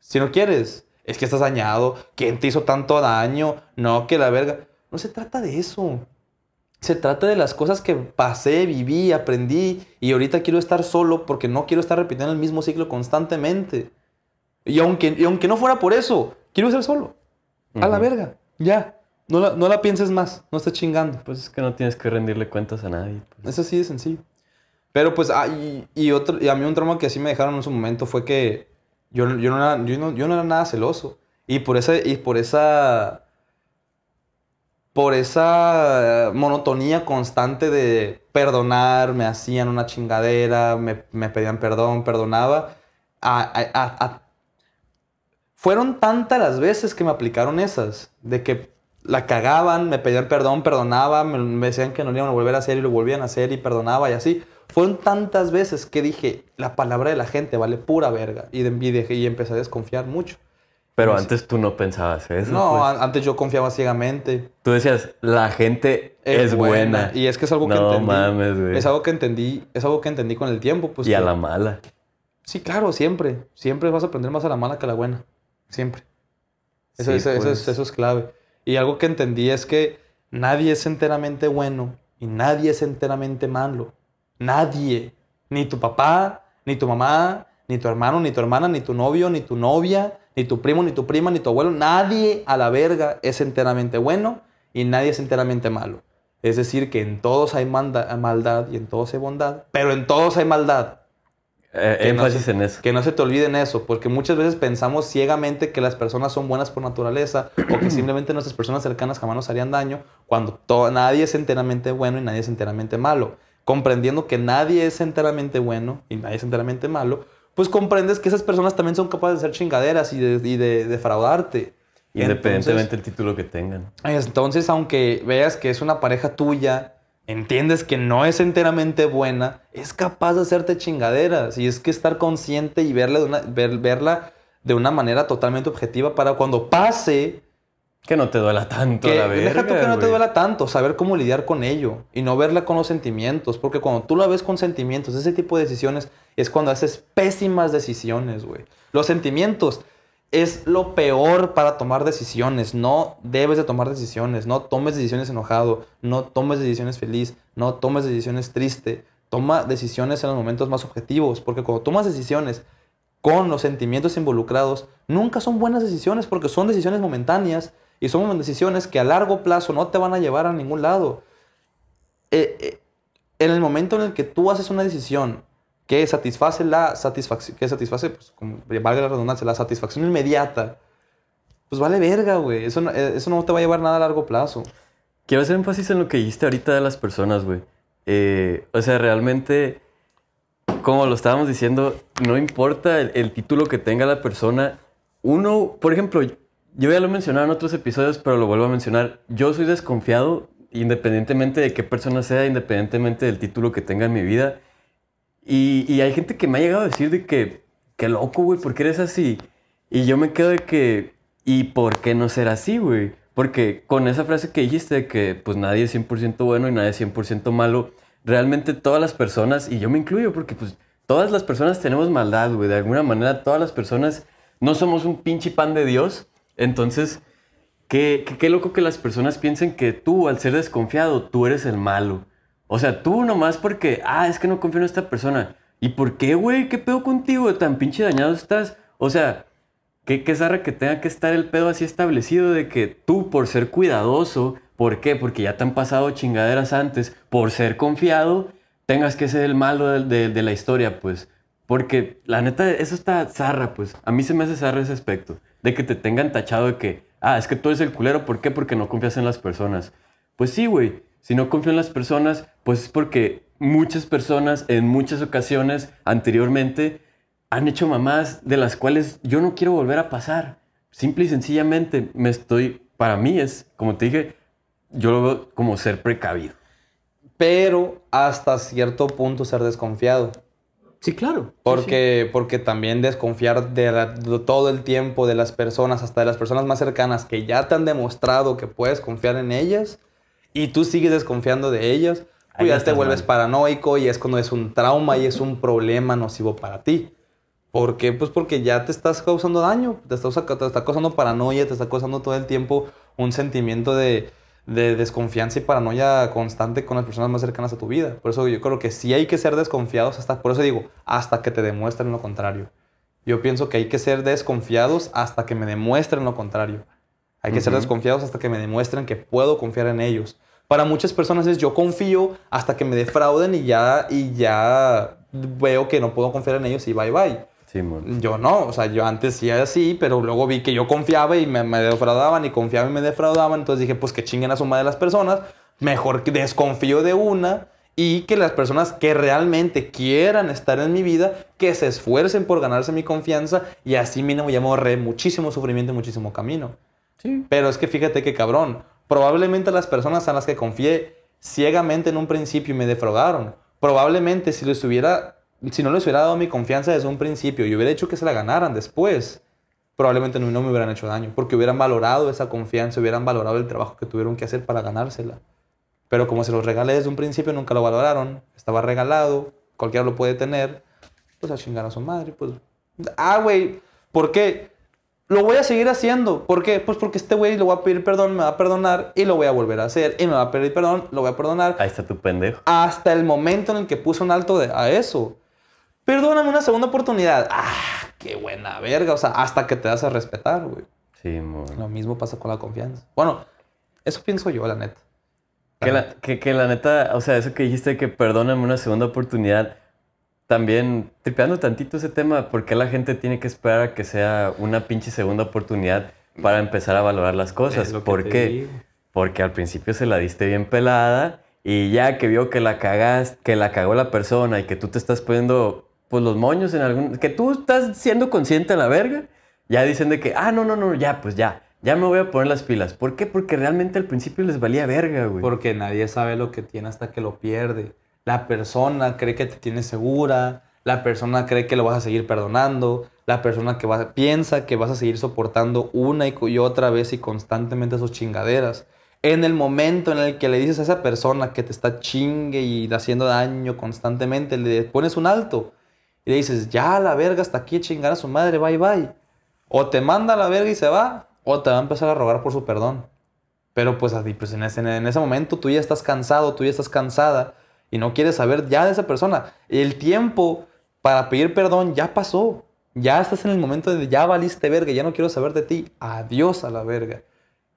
[SPEAKER 1] si no quieres. Es que estás dañado. ¿Quién te hizo tanto daño? No, que la verga. No se trata de eso. Se trata de las cosas que pasé, viví, aprendí y ahorita quiero estar solo porque no quiero estar repitiendo el mismo ciclo constantemente. Y aunque, y aunque no fuera por eso, quiero ser solo. A la verga. Ya. No la, no la pienses más. No estés chingando.
[SPEAKER 2] Pues es que no tienes que rendirle cuentas a nadie. pues.
[SPEAKER 1] Es así de sencillo. Pero pues, ah, y, y otro, y a mí un trauma que así me dejaron en su momento fue que yo, yo, no, era, yo, no, yo no era nada celoso. Y por esa, y por esa, por esa monotonía constante de perdonar, me hacían una chingadera, me, pedían perdón, perdonaba. fueron tantas las veces que me aplicaron esas, de que la cagaban, me pedían perdón, perdonaba, me, decían que no lo iban a volver a hacer y lo volvían a hacer y perdonaba y así. Fueron tantas veces que dije, la palabra de la gente vale pura verga. Y, de, y, dejé- y empecé a desconfiar mucho.
[SPEAKER 2] Pero antes tú no pensabas eso.
[SPEAKER 1] no,
[SPEAKER 2] pues.
[SPEAKER 1] an- antes yo confiaba ciegamente.
[SPEAKER 2] Tú decías, la gente es, buena.
[SPEAKER 1] Y es que es algo que
[SPEAKER 2] No
[SPEAKER 1] entendí.
[SPEAKER 2] mames, güey.
[SPEAKER 1] Es algo que entendí, es algo que entendí con el tiempo. Pues,
[SPEAKER 2] y a la mala.
[SPEAKER 1] Sí, claro, siempre. Siempre vas a aprender más a la mala que a la buena. Siempre. Eso,
[SPEAKER 2] Sí,
[SPEAKER 1] eso- eso
[SPEAKER 2] pues.
[SPEAKER 1] es, eso es clave. Y algo que entendí es que nadie es enteramente bueno y nadie es enteramente malo. Nadie. Ni tu papá, ni tu mamá, ni tu hermano, ni tu hermana, ni tu novio, ni tu novia, ni tu primo, ni tu prima, ni tu abuelo. Nadie a la verga es enteramente bueno y nadie es enteramente malo. Es decir, que en todos hay manda- maldad y en todos hay bondad, pero en todos hay maldad.
[SPEAKER 2] Eh,
[SPEAKER 1] no
[SPEAKER 2] énfasis
[SPEAKER 1] se-
[SPEAKER 2] en eso.
[SPEAKER 1] Que no se te olviden eso, porque muchas veces pensamos ciegamente que las personas son buenas por naturaleza o que simplemente nuestras personas cercanas jamás nos harían daño, cuando to- nadie es enteramente bueno y nadie es enteramente malo. Comprendiendo que nadie es enteramente bueno y nadie es enteramente malo, pues comprendes que esas personas también son capaces de hacer chingaderas y de, y de defraudarte.
[SPEAKER 2] Independientemente del título que tengan.
[SPEAKER 1] Entonces, aunque veas que es una pareja tuya, entiendes que no es enteramente buena, es capaz de hacerte chingaderas. Y es que estar consciente y verla de una, ver- verla de una manera totalmente objetiva para cuando pase,
[SPEAKER 2] Que no te duela tanto
[SPEAKER 1] que,
[SPEAKER 2] la verga,
[SPEAKER 1] deja tú que no te duela tanto, saber cómo lidiar con ello y no verla con los sentimientos, porque cuando tú la ves con sentimientos, ese tipo de decisiones es cuando haces pésimas decisiones, güey. Los sentimientos es lo peor para tomar decisiones, no debes de tomar decisiones, no tomes decisiones enojado, no tomes decisiones feliz, no tomes decisiones triste, toma decisiones en los momentos más objetivos, porque cuando tomas decisiones con los sentimientos involucrados, nunca son buenas decisiones porque son decisiones momentáneas y son decisiones que a largo plazo no te van a llevar a ningún lado. Eh, eh, en el momento en el que tú haces una decisión que satisface la satisfacción, que satisface, pues, como valga la redundancia, la satisfacción inmediata, pues vale verga, güey. Eso, no- eh, eso no te va a llevar nada a largo plazo.
[SPEAKER 2] Quiero hacer énfasis en lo que dijiste ahorita de las personas, güey. Eh, o sea, realmente, como lo estábamos diciendo, no importa el, el título que tenga la persona. Uno, por ejemplo, yo ya lo he mencionado en otros episodios, pero lo vuelvo a mencionar. Yo soy desconfiado, independientemente de qué persona sea, independientemente del título que tenga en mi vida. Y, y hay gente que me ha llegado a decir de que, qué loco, güey, ¿por qué eres así? Y yo me quedo de que, ¿y por qué no ser así, güey? Porque con esa frase que dijiste de que pues nadie es 100% bueno y nadie es 100% malo, realmente todas las personas, y yo me incluyo porque pues todas las personas tenemos maldad, güey. De alguna manera todas las personas no somos un pinche pan de Dios. Entonces, qué, loco que las personas piensen que tú, al ser desconfiado, tú eres el malo. O sea, tú nomás porque, ah, es que no confío en esta persona. ¿Y por qué, güey? ¿Qué pedo contigo? ¿Tan pinche dañado estás? O sea, qué, qué zarra que tenga que estar el pedo así establecido de que tú, por ser cuidadoso, ¿por qué? Porque ya te han pasado chingaderas antes, por ser confiado, tengas que ser el malo de- de la historia, pues. Porque la neta, eso está zarra, pues. A mí se me hace zarra ese aspecto. De que te tengan tachado de que, ah, es que tú eres el culero, ¿por qué? Porque no confías en las personas. Pues sí, güey. Si no confío en las personas, pues es porque muchas personas en muchas ocasiones anteriormente han hecho mamás de las cuales yo no quiero volver a pasar. Simple y sencillamente me estoy, para mí es, como te dije, yo lo veo como ser precavido.
[SPEAKER 1] Pero hasta cierto punto ser desconfiado.
[SPEAKER 2] Sí, claro.
[SPEAKER 1] Porque, porque también desconfiar de, la- de todo el tiempo de las personas, hasta de las personas más cercanas que ya te han demostrado que puedes confiar en ellas y tú sigues desconfiando de ellas, pues
[SPEAKER 2] ya
[SPEAKER 1] te vuelves
[SPEAKER 2] mal.
[SPEAKER 1] paranoico y es cuando es un trauma y es un problema nocivo para ti. ¿Por qué? Pues porque ya te estás causando daño, te, estás, te está causando paranoia, te está causando todo el tiempo un sentimiento de, de desconfianza y paranoia constante con las personas más cercanas a tu vida. Por eso yo creo que sí hay que ser desconfiados, hasta, por eso digo, hasta que te demuestren lo contrario. Yo pienso que hay que ser desconfiados hasta que me demuestren lo contrario. Hay que ser desconfiados hasta que me demuestren que puedo confiar en ellos. Para muchas personas es yo confío hasta que me defrauden y ya, y ya veo que no puedo confiar en ellos y bye bye. Yo no, o sea, yo antes sí era así, pero luego vi que yo confiaba y me, me defraudaban y confiaba y me defraudaban, entonces dije, pues que chinguen a su madre las personas, mejor que desconfío de una y que las personas que realmente quieran estar en mi vida, que se esfuercen por ganarse mi confianza y así mínimo ya me ahorré muchísimo sufrimiento y muchísimo camino.
[SPEAKER 2] Sí.
[SPEAKER 1] Pero es que fíjate que cabrón, probablemente las personas a las que confié ciegamente en un principio y me defraudaron, probablemente si les hubiera, si no les hubiera dado mi confianza desde un principio y hubiera hecho que se la ganaran después, probablemente no, no me hubieran hecho daño, porque hubieran valorado esa confianza, hubieran valorado el trabajo que tuvieron que hacer para ganársela. Pero como se los regalé desde un principio, nunca lo valoraron, estaba regalado, cualquiera lo puede tener, pues a chingar a su madre, pues... Ah, güey, ¿por qué? Lo voy a seguir haciendo. ¿Por qué? Pues porque este güey le voy a pedir perdón, me va a perdonar y lo voy a volver a hacer. Y me va a pedir perdón, lo voy a perdonar.
[SPEAKER 2] Ahí está tu pendejo.
[SPEAKER 1] Hasta el momento en el que puse un alto de- a eso. Perdóname una segunda oportunidad. Ah, qué buena verga. O sea, hasta que te das a respetar, güey.
[SPEAKER 2] Simón.
[SPEAKER 1] Lo mismo pasa con la confianza. Bueno, eso pienso yo, la neta. La
[SPEAKER 2] Que la,
[SPEAKER 1] neta.
[SPEAKER 2] que, que la neta, o sea, eso que dijiste que perdóname una segunda oportunidad, también tripeando tantito ese tema, ¿por qué la gente tiene que esperar a que sea una pinche segunda oportunidad para empezar a valorar las cosas? ¿Por qué?
[SPEAKER 1] digo.
[SPEAKER 2] Porque al principio se la diste bien pelada y ya que vio que la cagas, que la cagó la persona y que tú te estás poniendo pues los moños en algún que tú estás siendo consciente a la verga, ya dicen de que, ah, no, no, no, ya, pues ya, ya me voy a poner las pilas. ¿Por qué? Porque realmente al principio les valía verga, güey.
[SPEAKER 1] Porque nadie sabe lo que tiene hasta que lo pierde. La persona cree que te tiene segura. La persona cree que lo vas a seguir perdonando. la persona que va, piensa que vas a seguir soportando una y, otra vez y constantemente sus chingaderas. En el momento en el que le dices a esa persona que te está chingue y haciendo daño constantemente, le pones un alto y le dices, ya la verga, hasta aquí chingar a su madre, bye bye. O te manda a la verga y se va, o te va a empezar a rogar por su perdón. Pero pues, pues en, ese, en ese momento tú ya estás cansado, tú ya estás cansada y no quieres saber ya de esa persona. El tiempo para pedir perdón ya pasó. Ya estás en el momento de ya valiste verga, ya no quiero saber de ti. Adiós a la verga.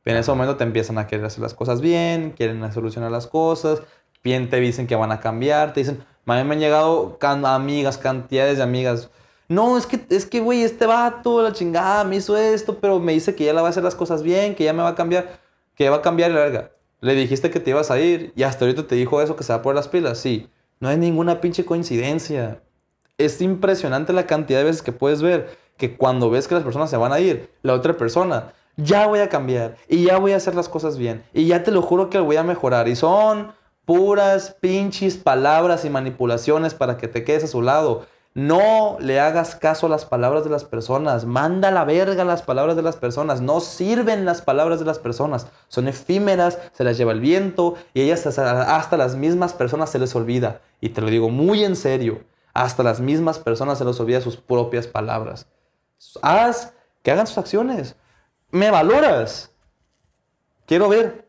[SPEAKER 1] En ese momento te empiezan a querer hacer las cosas bien, quieren solucionar las cosas, bien te dicen que van a cambiar, te dicen, a me han llegado can- amigas, cantidades de amigas. No, es que, es que, güey, este vato, la chingada, me hizo esto, pero me dice que ya la va a hacer las cosas bien, que ya me va a cambiar, que va a cambiar la verga. Le dijiste que te ibas a ir y hasta ahorita te dijo eso, que se va por las pilas. Sí, no hay ninguna pinche coincidencia. Es impresionante la cantidad de veces que puedes ver que cuando ves que las personas se van a ir, la otra persona, ya voy a cambiar y ya voy a hacer las cosas bien y ya te lo juro que voy a mejorar. Y son puras pinches palabras y manipulaciones para que te quedes a su lado. No le hagas caso a las palabras de las personas. Manda la verga las palabras de las personas. No sirven las palabras de las personas. Son efímeras, se las lleva el viento y ellas hasta las mismas personas se les olvida. Y te lo digo muy en serio. Hasta las mismas personas se les olvida sus propias palabras. Haz que hagan sus acciones. ¿Me valoras? Quiero ver.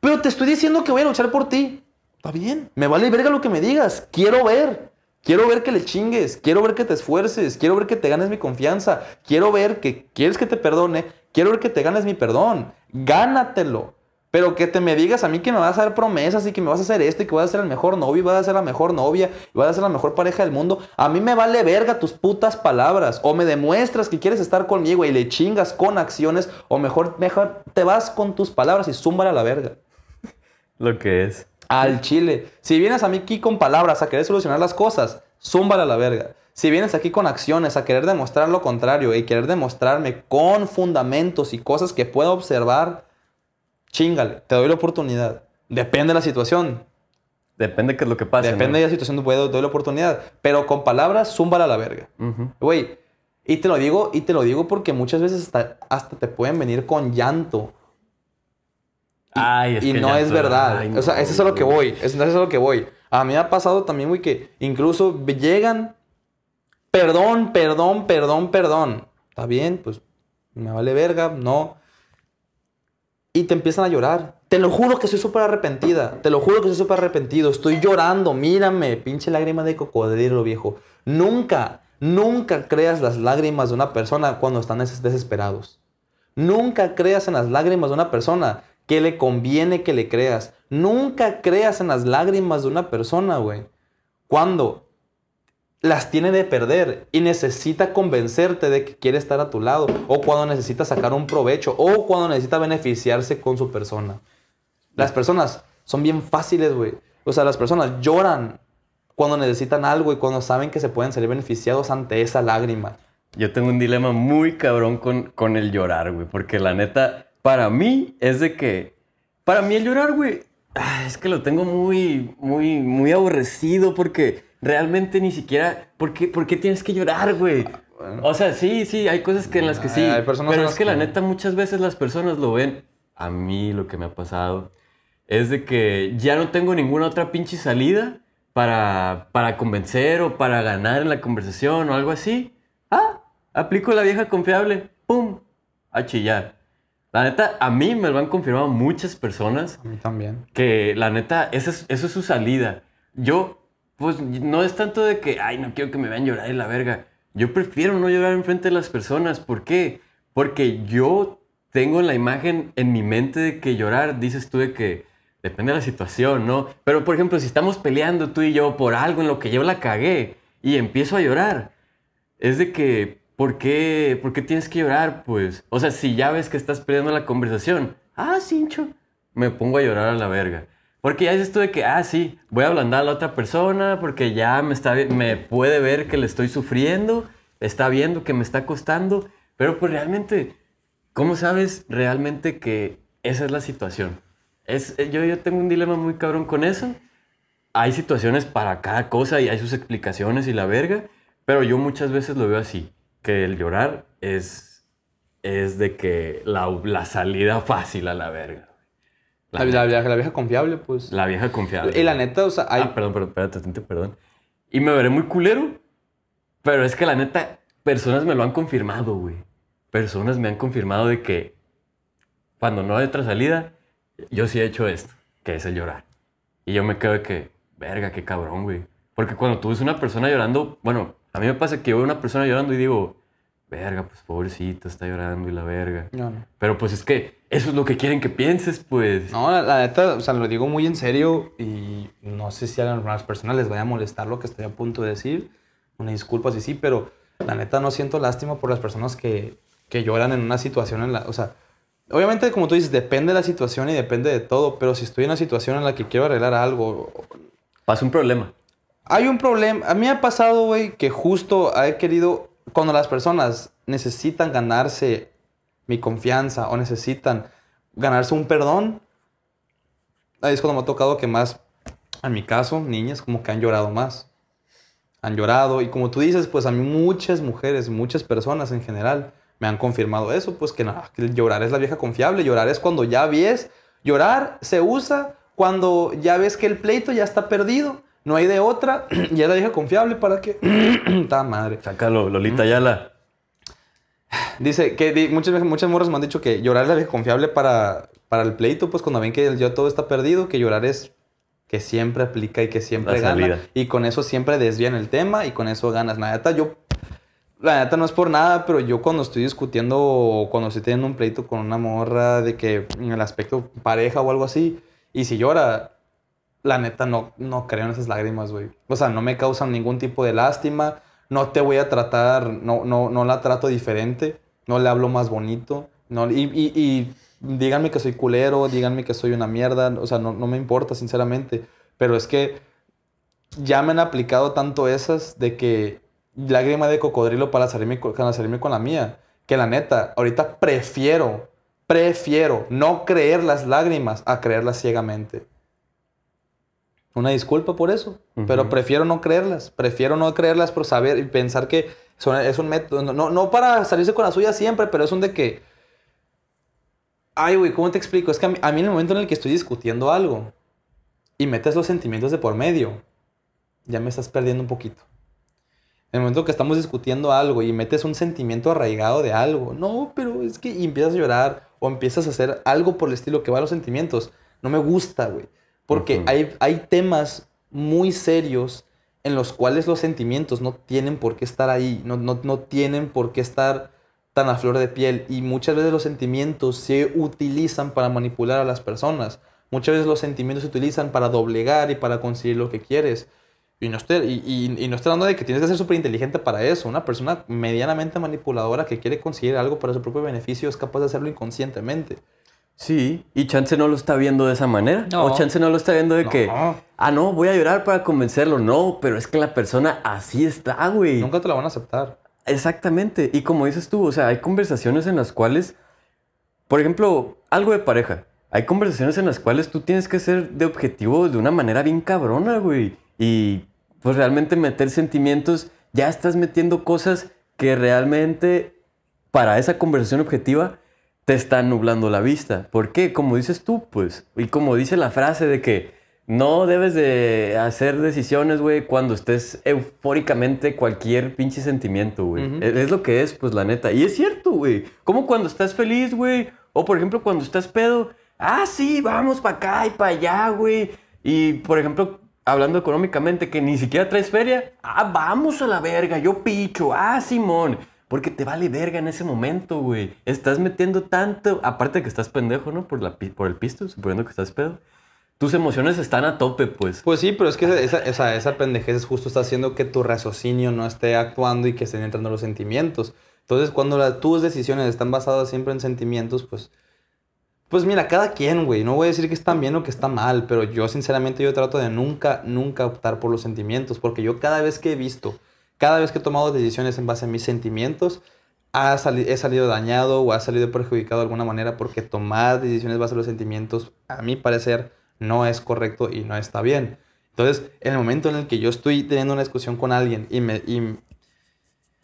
[SPEAKER 1] Pero te estoy diciendo que voy a luchar por ti. Está bien. Me vale verga lo que me digas. Quiero ver. Quiero ver que le chingues. Quiero ver que te esfuerces. Quiero ver que te ganes mi confianza. Quiero ver que quieres que te perdone. Quiero ver que te ganes mi perdón. Gánatelo. Pero que te me digas a mí que me vas a dar promesas y que me vas a hacer esto y que vas a ser el mejor novio y vas a ser la mejor novia y vas a ser la mejor pareja del mundo. A mí me vale verga tus putas palabras. O me demuestras que quieres estar conmigo y le chingas con acciones. O mejor, mejor te vas con tus palabras y zúmbala a la verga.
[SPEAKER 2] Lo que es.
[SPEAKER 1] Al chile. Si vienes a mí aquí con palabras a querer solucionar las cosas, zúmbala a la verga. Si vienes aquí con acciones a querer demostrar lo contrario y querer demostrarme con fundamentos y cosas que puedo observar, chingale, te doy la oportunidad. Depende de la situación.
[SPEAKER 2] Depende qué es lo que pase.
[SPEAKER 1] Depende
[SPEAKER 2] ¿no?
[SPEAKER 1] de la situación, te doy doy la oportunidad. Pero con palabras, zúmbala a la verga. Güey, y te lo digo, y te lo digo porque muchas veces hasta, hasta te pueden venir con llanto.
[SPEAKER 2] Ay, es
[SPEAKER 1] y
[SPEAKER 2] que
[SPEAKER 1] no es verdad.
[SPEAKER 2] Ay,
[SPEAKER 1] o sea,
[SPEAKER 2] no,
[SPEAKER 1] eso es a lo que voy. Eso es a lo que voy. A mí me ha pasado también, güey, que incluso llegan. Perdón, perdón, perdón, perdón. Está bien, pues me vale verga, no. Y te empiezan a llorar. Te lo juro que soy súper arrepentida. Te lo juro que soy súper arrepentido. Estoy llorando. Mírame, pinche lágrima de cocodrilo, viejo. Nunca, nunca creas las lágrimas de una persona cuando están des- desesperados. Nunca creas en las lágrimas de una persona que le conviene que le creas. Nunca creas en las lágrimas de una persona, güey. Cuando las tiene de perder y necesita convencerte de que quiere estar a tu lado. O cuando necesita sacar un provecho. O cuando necesita beneficiarse con su persona. Las personas son bien fáciles, güey. O sea, las personas lloran cuando necesitan algo y cuando saben que se pueden salir beneficiados ante esa lágrima.
[SPEAKER 2] Yo tengo un dilema muy cabrón con, con el llorar, güey. Porque la neta, para mí es de que. Para mí el llorar, güey. ah, Es que lo tengo muy, muy, muy aborrecido porque realmente ni siquiera. ¿Por qué, por qué tienes que llorar, güey? O sea, sí, sí, hay cosas que en las que sí.
[SPEAKER 1] Hay
[SPEAKER 2] pero es
[SPEAKER 1] las
[SPEAKER 2] que la
[SPEAKER 1] que-
[SPEAKER 2] neta, muchas veces las personas lo ven. A mí lo que me ha pasado es de que ya no tengo ninguna otra pinche salida para, para convencer o para ganar en la conversación o algo así. Ah, aplico la vieja confiable. ¡Pum! A chillar. La neta, a mí me lo han confirmado muchas personas
[SPEAKER 1] A mí también.
[SPEAKER 2] que la neta, esa es- eso es su salida. Yo, pues, no es tanto de que, ay, no quiero que me vean llorar de la verga. Yo prefiero no llorar enfrente de las personas. ¿Por qué? Porque yo tengo la imagen en mi mente de que llorar, dices tú, de que depende de la situación, ¿no? Pero, por ejemplo, si estamos peleando tú y yo por algo en lo que yo la cagué y empiezo a llorar, es de que, ¿por qué, ¿por qué tienes que llorar? Pues, o sea, si ya ves que estás perdiendo la conversación, ah, cincho, me pongo a llorar a la verga. Porque ya es esto de que, ah, sí, voy a ablandar a la otra persona porque ya me, está, me puede ver que le estoy sufriendo, está viendo que me está costando, pero pues realmente, ¿cómo sabes realmente que esa es la situación? Es, eh, yo, yo tengo un dilema muy cabrón con eso. Hay situaciones para cada cosa y hay sus explicaciones y la verga, pero yo muchas veces lo veo así. Que el llorar es, es de que la, la salida fácil a la verga.
[SPEAKER 1] La, la, vieja, la vieja confiable, pues.
[SPEAKER 2] La vieja confiable.
[SPEAKER 1] Y la neta, o sea, hay...
[SPEAKER 2] Ah, perdón, perdón, tantito, perdón. Y me veré muy culero, pero es que la neta, personas me lo han confirmado, güey. Personas me han confirmado de que cuando no hay otra salida, yo sí he hecho esto, que es el llorar. Y yo me quedo de que, verga, qué cabrón, güey. Porque cuando tú ves una persona llorando, bueno, a mí me pasa que veo una persona llorando y digo, verga, pues pobrecito, está llorando y la verga.
[SPEAKER 1] No, no.
[SPEAKER 2] Pero pues es que eso es lo que quieren que pienses, pues.
[SPEAKER 1] No, la, la neta, o sea, lo digo muy en serio y no sé si a las personas les vaya a molestar lo que estoy a punto de decir. Una disculpa si sí, pero la neta no siento lástima por las personas que, que lloran en una situación en la... O sea, obviamente como tú dices, depende de la situación y depende de todo, pero si estoy en una situación en la que quiero arreglar algo...
[SPEAKER 2] Pasa un problema.
[SPEAKER 1] Hay un problema. A mí ha pasado, güey, que justo he querido... Cuando las personas necesitan ganarse mi confianza o necesitan ganarse un perdón, ahí es cuando me ha tocado que más, en mi caso, niñas como que han llorado más. Han llorado y como tú dices, pues a mí muchas mujeres, muchas personas en general me han confirmado eso, pues que, nada, que llorar es la vieja confiable, llorar es cuando ya ves, llorar se usa cuando ya ves que el pleito ya está perdido, no hay de otra, ya es la vieja confiable para que... Está madre.
[SPEAKER 2] Sácalo, Lolita Yala.
[SPEAKER 1] Dice que di- muchas, muchas morras me han dicho que llorar es la vieja confiable para, para el pleito, pues cuando ven que el yo todo está perdido, que llorar es que siempre aplica y que siempre
[SPEAKER 2] La
[SPEAKER 1] gana.
[SPEAKER 2] salida.
[SPEAKER 1] Y con eso siempre desvían el tema y con eso ganas. La neta, yo, la neta no es por nada, pero yo cuando estoy discutiendo o cuando estoy teniendo un pleito con una morra de que en el aspecto pareja o algo así, y si llora, la neta no, no creo en esas lágrimas, güey. O sea, no me causan ningún tipo de lástima, no te voy a tratar, no, no, no la trato diferente, no le hablo más bonito, no, y, y, y díganme que soy culero, díganme que soy una mierda, o sea, no, no me importa, sinceramente, pero es que ya me han aplicado tanto esas de que lágrima de cocodrilo para salirme, para salirme con la mía, que la neta, ahorita prefiero, prefiero no creer las lágrimas a creerlas ciegamente. Una disculpa por eso, pero prefiero no creerlas. Prefiero no creerlas por saber y pensar que son- es un método. No, no, para salirse con la suya siempre, pero es un de que. Ay, güey, ¿cómo te explico? Es que a mí, a mí en el momento en el que estoy discutiendo algo y metes los sentimientos de por medio, ya me estás perdiendo un poquito. En el momento que estamos discutiendo algo y metes un sentimiento arraigado de algo, no, pero es que y empiezas a llorar o empiezas a hacer algo por el estilo que va a los sentimientos, no me gusta, güey. Porque hay, hay temas muy serios en los cuales los sentimientos no tienen por qué estar ahí, no, no, no tienen por qué estar tan a flor de piel. Y muchas veces los sentimientos se utilizan para manipular a las personas. Muchas veces los sentimientos se utilizan para doblegar y para conseguir lo que quieres. Y no estoy, y, y- y no estoy hablando de que tienes que ser súper inteligente para eso. Una persona medianamente manipuladora que quiere conseguir algo para su propio beneficio es capaz de hacerlo inconscientemente.
[SPEAKER 2] Sí, y Chance no lo está viendo de esa manera.
[SPEAKER 1] No.
[SPEAKER 2] O Chance no lo está viendo de
[SPEAKER 1] No.
[SPEAKER 2] que, ah, no, voy a llorar para convencerlo. No, pero es que la persona así está, güey.
[SPEAKER 1] Nunca te la van a aceptar.
[SPEAKER 2] Exactamente. Y como dices tú, o sea, hay conversaciones en las cuales, por ejemplo, algo de pareja. Hay conversaciones en las cuales tú tienes que ser de objetivo de una manera bien cabrona, güey. Y pues realmente meter sentimientos, ya estás metiendo cosas que realmente para esa conversación objetiva te están nublando la vista. ¿Por qué? Como dices tú, pues. Y como dice la frase de que no debes de hacer decisiones, güey, cuando estés eufóricamente cualquier pinche sentimiento, güey. Es, es lo que es, pues, la neta. Y es cierto, güey. Como cuando estás feliz, güey. O, por ejemplo, cuando estás pedo. Ah, sí, vamos para acá y para allá, güey. Y, por ejemplo, hablando económicamente, que ni siquiera traes feria. Ah, vamos a la verga, yo picho. Ah, Simón. Porque te vale verga en ese momento, güey. Estás metiendo tanto. Aparte de que estás pendejo, ¿no? Por, el pisto, suponiendo que estás pedo. Tus emociones están a tope, pues.
[SPEAKER 1] Pues sí, pero es que esa, esa, esa pendejez justo está haciendo que tu raciocinio no esté actuando y que estén entrando los sentimientos. Entonces, cuando la- tus decisiones están basadas siempre en sentimientos, pues... Pues mira, cada quien, güey. No voy a decir que está bien o que está mal, pero yo sinceramente yo trato de nunca, nunca optar por los sentimientos, porque yo cada vez que he visto, cada vez que he tomado decisiones en base a mis sentimientos, ha sali- he salido dañado o ha salido perjudicado de alguna manera porque tomar decisiones en base a los sentimientos, a mi parecer, no es correcto y no está bien. Entonces, en el momento en el que yo estoy teniendo una discusión con alguien y me...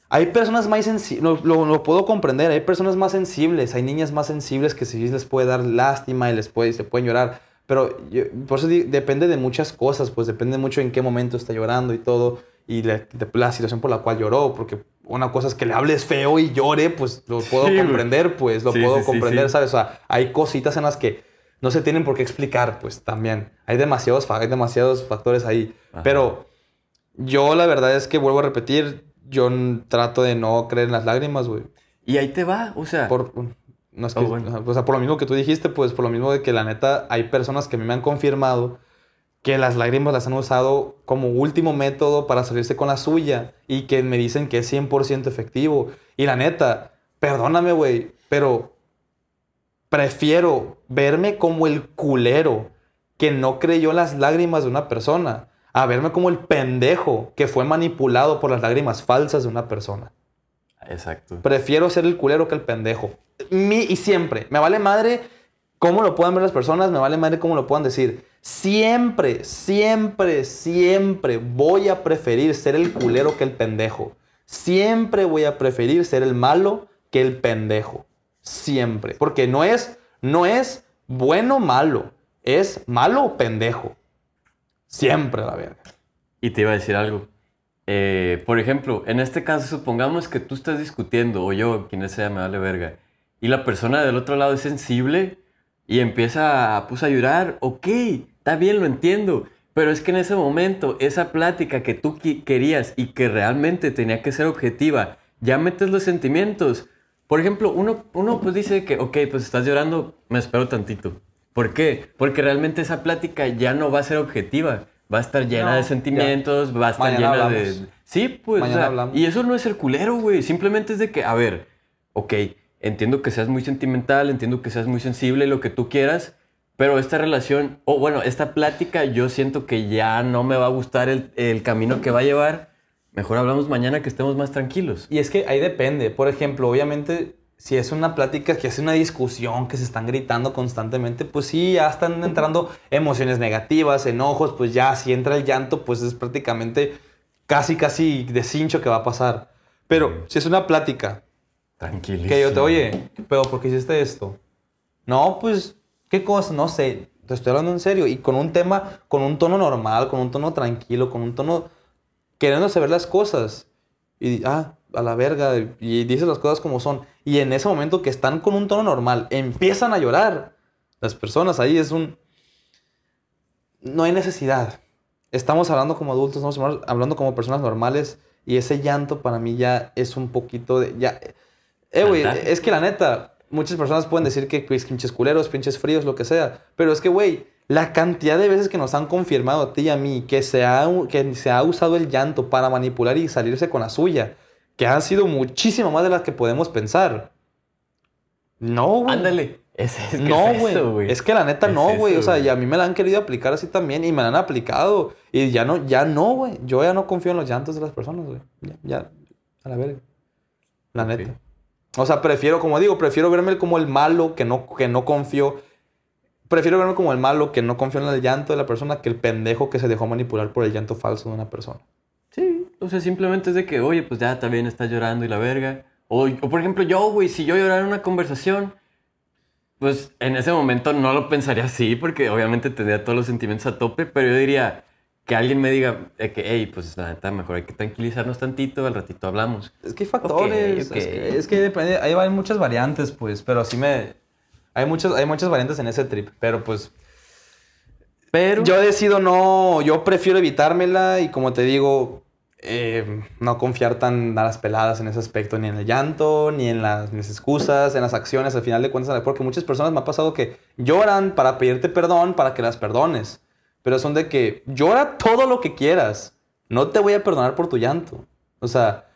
[SPEAKER 1] Hay personas más sensibles, lo, puedo comprender, hay personas más sensibles, hay niñas más sensibles que sí les puede dar lástima y les puede, se pueden llorar. Pero por eso depende de muchas cosas, pues depende mucho en qué momento está llorando y todo, y la, la situación por la cual lloró, porque una cosa es que le hables feo y llore, pues lo puedo comprender, pues lo puedo comprender, ¿sabes? O sea, hay cositas en las que no se tienen por qué explicar, pues también. Hay demasiados, hay demasiados factores ahí. Pero yo la verdad es que vuelvo a repetir, yo trato de no creer en las lágrimas, güey.
[SPEAKER 2] Y ahí te va, o sea.
[SPEAKER 1] Por, no es que, oh, o sea, por lo mismo que tú dijiste, pues por lo mismo de que la neta hay personas que a mí me han confirmado que las lágrimas las han usado como último método para salirse con la suya y que me dicen que es 100% efectivo. Y la neta, perdóname, güey, pero prefiero verme como el culero que no creyó las lágrimas de una persona a verme como el pendejo que fue manipulado por las lágrimas falsas de una persona.
[SPEAKER 2] Exacto.
[SPEAKER 1] Prefiero ser el culero que el pendejo. Mi, y siempre. Me vale madre cómo lo puedan ver las personas, me vale madre cómo lo puedan decir. Siempre, siempre, siempre voy a preferir ser el culero que el pendejo. Siempre voy a preferir ser el malo que el pendejo. Siempre. Porque no es, no es bueno malo. Es malo o pendejo. Siempre la verga.
[SPEAKER 2] Y te iba a decir algo. Eh, por ejemplo, en este caso, supongamos que tú estás discutiendo, o yo, quien sea, me vale verga, y la persona del otro lado es sensible y empieza pues, a llorar, ok, está bien, lo entiendo. Pero es que en ese momento, esa plática que tú querías y que realmente tenía que ser objetiva, ya metes los sentimientos. Por ejemplo, uno, uno pues dice que, ok, pues estás llorando, me espero tantito. ¿Por qué? Porque realmente esa plática ya no va a ser objetiva. Va a estar llena de sentimientos, va a estar llena de... Sí, pues. y eso no es el culero, güey. Simplemente es de que, a ver, ok, entiendo que seas muy sentimental, entiendo que seas muy sensible, lo que tú quieras, pero esta relación, o bueno, esta plática, yo siento que ya no me va a gustar el, el camino que va a llevar. Mejor hablamos mañana que estemos más tranquilos.
[SPEAKER 1] Y es que ahí depende. Por ejemplo, obviamente si es una plática que es una discusión, que se están gritando constantemente, pues sí, ya están entrando emociones negativas, enojos, pues ya si entra el llanto, pues es prácticamente casi, casi de cincho que va a pasar. Pero si es una plática...
[SPEAKER 2] Tranquilísimo.
[SPEAKER 1] Que yo te, oye, pero ¿por qué hiciste esto? No, pues, ¿qué cosa? No sé, te estoy hablando en serio. Y con un tema, con un tono normal, con un tono tranquilo, con un tono queriendo saber las cosas. Y, ah, a la verga y dices las cosas como son. Y en ese momento que están con un tono normal, empiezan a llorar. Las personas ahí es un... No hay necesidad. Estamos hablando como adultos, estamos hablando como personas normales y ese llanto para mí ya es un poquito de... Ya, eh, güey, es que la neta, muchas personas pueden decir que pues, pinches culeros, pinches fríos, lo que sea. Pero es que, güey, la cantidad de veces que nos han confirmado a ti y a mí que se ha, que se ha usado el llanto para manipular y salirse con la suya que han sido muchísimo más de las que podemos pensar. No,
[SPEAKER 2] güey. Ándale. Es,
[SPEAKER 1] es que no, güey. Es, que la neta no, güey. O sea, y a mí me la han querido aplicar así también y me la han aplicado. Y ya no, ya no, güey. Yo ya no confío en los llantos de las personas, güey. Ya, a la verga. La neta. O sea, prefiero, como digo, prefiero verme como el malo que no, que no confío. Prefiero verme como el malo que no confío en el llanto de la persona que el pendejo que se dejó manipular por el llanto falso de una persona.
[SPEAKER 2] Sí, o sea, simplemente es de que, oye, pues ya también estás llorando y la verga. O, por ejemplo, yo, güey, si yo llorara en una conversación, pues en ese momento no lo pensaría así, porque obviamente tendría todos los sentimientos a tope, pero yo diría que alguien me diga que, hey, pues la neta, mejor hay que tranquilizarnos tantito, al ratito hablamos.
[SPEAKER 1] Es que hay factores, Es, que, depende, ahí van muchas variantes, pues, pero sí me... Hay, muchas, hay muchas variantes en ese trip, pero pues... Pero... Yo decido no, yo prefiero evitármela y como te digo, eh, no confiar tan a las peladas en ese aspecto, ni en el llanto, ni en las, excusas, en las acciones, al final de cuentas, porque muchas personas me ha pasado que lloran para pedirte perdón, para que las perdones, pero son de que llora todo lo que quieras, no te voy a perdonar por tu llanto. O sea,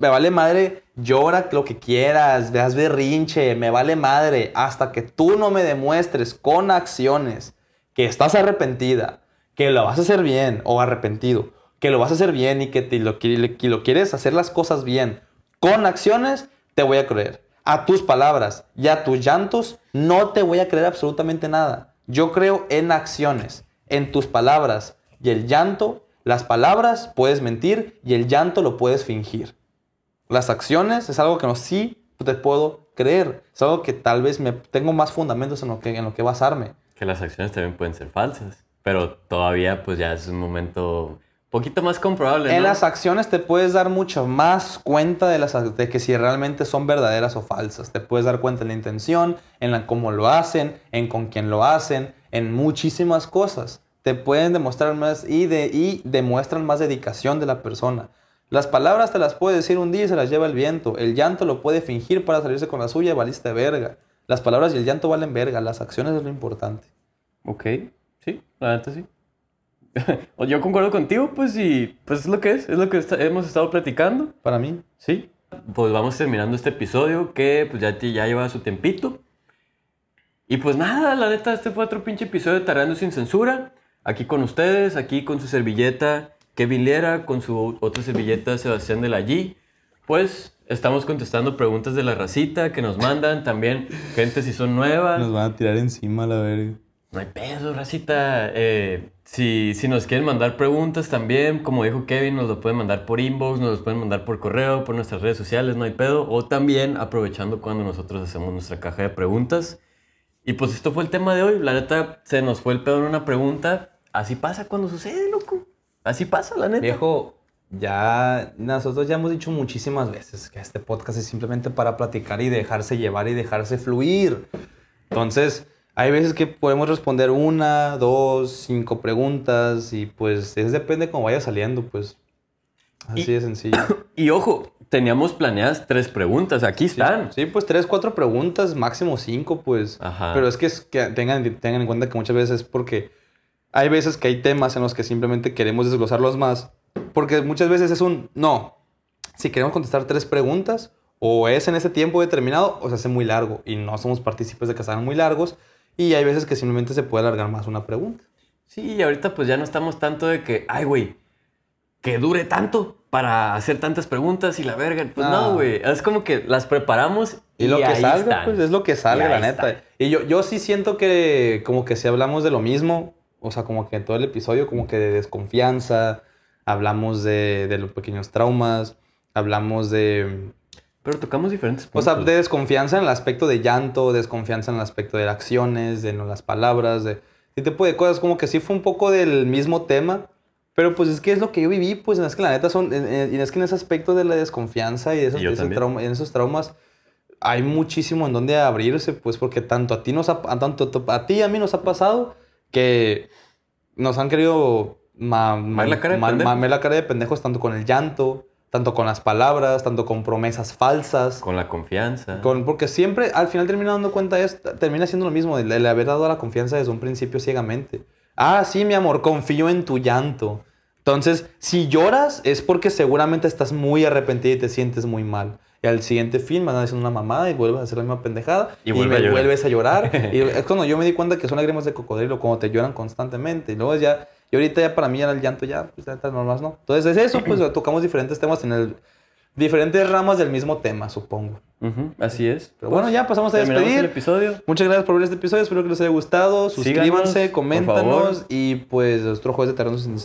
[SPEAKER 1] me vale madre, llora lo que quieras, veas berrinche, me vale madre, hasta que tú no me demuestres con acciones que estás arrepentida, que lo vas a hacer bien o arrepentido que lo vas a hacer bien y que, te lo, lo quieres hacer las cosas bien con acciones, te voy a creer. A tus palabras y a tus llantos, no te voy a creer absolutamente nada. Yo creo en acciones, en tus palabras y el llanto. Las palabras puedes mentir y el llanto lo puedes fingir. Las acciones es algo que no sí te puedo creer. Es algo que tal vez me tengo más fundamentos en lo que, en lo que basarme.
[SPEAKER 2] Que las acciones también pueden ser falsas, pero todavía pues ya es un momento poquito más comprobable.
[SPEAKER 1] En las acciones te puedes dar mucho más cuenta de, las, de que si realmente son verdaderas o falsas. Te puedes dar cuenta en la intención, en la, cómo lo hacen, en con quién lo hacen, en muchísimas cosas. Te pueden demostrar más y, de, y demuestran más dedicación de la persona. Las palabras te las puede decir un día y se las lleva el viento. El llanto lo puede fingir para salirse con la suya y valiste verga. Las palabras y el llanto valen verga. Las acciones es lo importante.
[SPEAKER 2] Ok, sí, la neta sí. Yo concuerdo contigo, pues, y pues es lo que es, es lo que hemos estado platicando.
[SPEAKER 1] Para mí.
[SPEAKER 2] Sí. Pues vamos terminando este episodio que pues ya, ya lleva su tempito. Y pues nada, la neta, este fue otro pinche episodio de Tarando sin Censura. Aquí con ustedes, aquí con su servilleta Kevin Liera con su otra servilleta Sebastián de la G. Pues estamos contestando preguntas de la racita que nos mandan. También gente si son nuevas.
[SPEAKER 1] Nos van a tirar encima la verga.
[SPEAKER 2] No hay peso, racita. Eh, si, si nos quieren mandar preguntas también, como dijo Kevin, nos lo pueden mandar por inbox, nos lo pueden mandar por correo, por nuestras redes sociales, no hay pedo. O también aprovechando cuando nosotros hacemos nuestra caja de preguntas. Y pues esto fue el tema de hoy. La neta, se nos fue el pedo en una pregunta. Así pasa cuando sucede, loco. Así pasa, la neta.
[SPEAKER 1] Viejo, ya nosotros ya hemos dicho muchísimas veces que este podcast es simplemente para platicar y dejarse llevar y dejarse fluir. Entonces, hay veces que podemos responder una, dos, cinco preguntas y pues eso depende cómo vaya saliendo, pues. Así de sencillo.
[SPEAKER 2] Y ojo, teníamos planeadas tres preguntas, aquí están.
[SPEAKER 1] Sí, pues tres, cuatro preguntas, máximo cinco, pues.
[SPEAKER 2] Ajá.
[SPEAKER 1] Pero es que, es que tengan, tengan en cuenta que muchas veces es porque hay veces que hay temas en los que simplemente queremos desglosarlos más, porque muchas veces es un no. Si queremos contestar tres preguntas, o es en ese tiempo determinado, o se hace muy largo, y no somos partícipes de que sean muy largos, y hay veces que simplemente se puede alargar más una pregunta.
[SPEAKER 2] Sí, y ahorita pues ya no estamos tanto de que, ay, güey, que dure tanto para hacer tantas preguntas y la verga. Pues no, güey. Es como que las preparamos y,
[SPEAKER 1] lo
[SPEAKER 2] que
[SPEAKER 1] salga, pues es lo que salga, la neta. Y yo, yo sí siento que como que si hablamos de lo mismo, o sea, como que en todo el episodio, como que de desconfianza, hablamos de, de los pequeños traumas, hablamos de...
[SPEAKER 2] Pero tocamos diferentes puntos.
[SPEAKER 1] O sea, de desconfianza en el aspecto de llanto, desconfianza en el aspecto de acciones, de las palabras, de ese tipo de cosas. Como que sí fue un poco del mismo tema, pero pues es que es lo que yo viví, pues es que la neta son... Y es que en ese aspecto de la desconfianza y, de esos, trauma, en esos traumas hay muchísimo en donde abrirse, pues porque tanto a ti, nos tanto a ti y a mí nos ha pasado que nos han querido
[SPEAKER 2] mamar la, cara
[SPEAKER 1] de la cara de pendejos tanto con el llanto, tanto con las palabras, tanto con promesas falsas.
[SPEAKER 2] Con la confianza.
[SPEAKER 1] Con, porque siempre al final termina dando cuenta, es, termina siendo lo mismo, de, de haber dado la confianza desde un principio ciegamente. Ah, sí, mi amor, confío en tu llanto. Entonces, si lloras es porque seguramente estás muy arrepentido y te sientes muy mal. Y al siguiente fin van a hacer una mamada y vuelves a hacer la misma pendejada. Y, me vuelves a llorar. y es cuando yo me di cuenta que son lágrimas de cocodrilo, cuando te lloran constantemente. Y luego ya, y ahorita ya para mí ya el llanto ya, pues ya normal, ¿no? Entonces es eso, pues tocamos diferentes temas en el... Diferentes ramas del mismo tema, supongo.
[SPEAKER 2] así es.
[SPEAKER 1] Pero bueno, ya pasamos a despedir.
[SPEAKER 2] El episodio.
[SPEAKER 1] Muchas gracias por ver este episodio. Espero que les haya gustado. Suscríbanse, coméntanos. Y pues nuestro jueves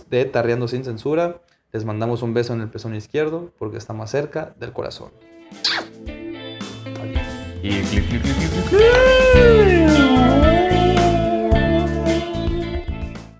[SPEAKER 1] de Tarreando sin Censura. Les mandamos un beso en el pezón izquierdo porque está más cerca del corazón.
[SPEAKER 2] и клик клик клик клик клик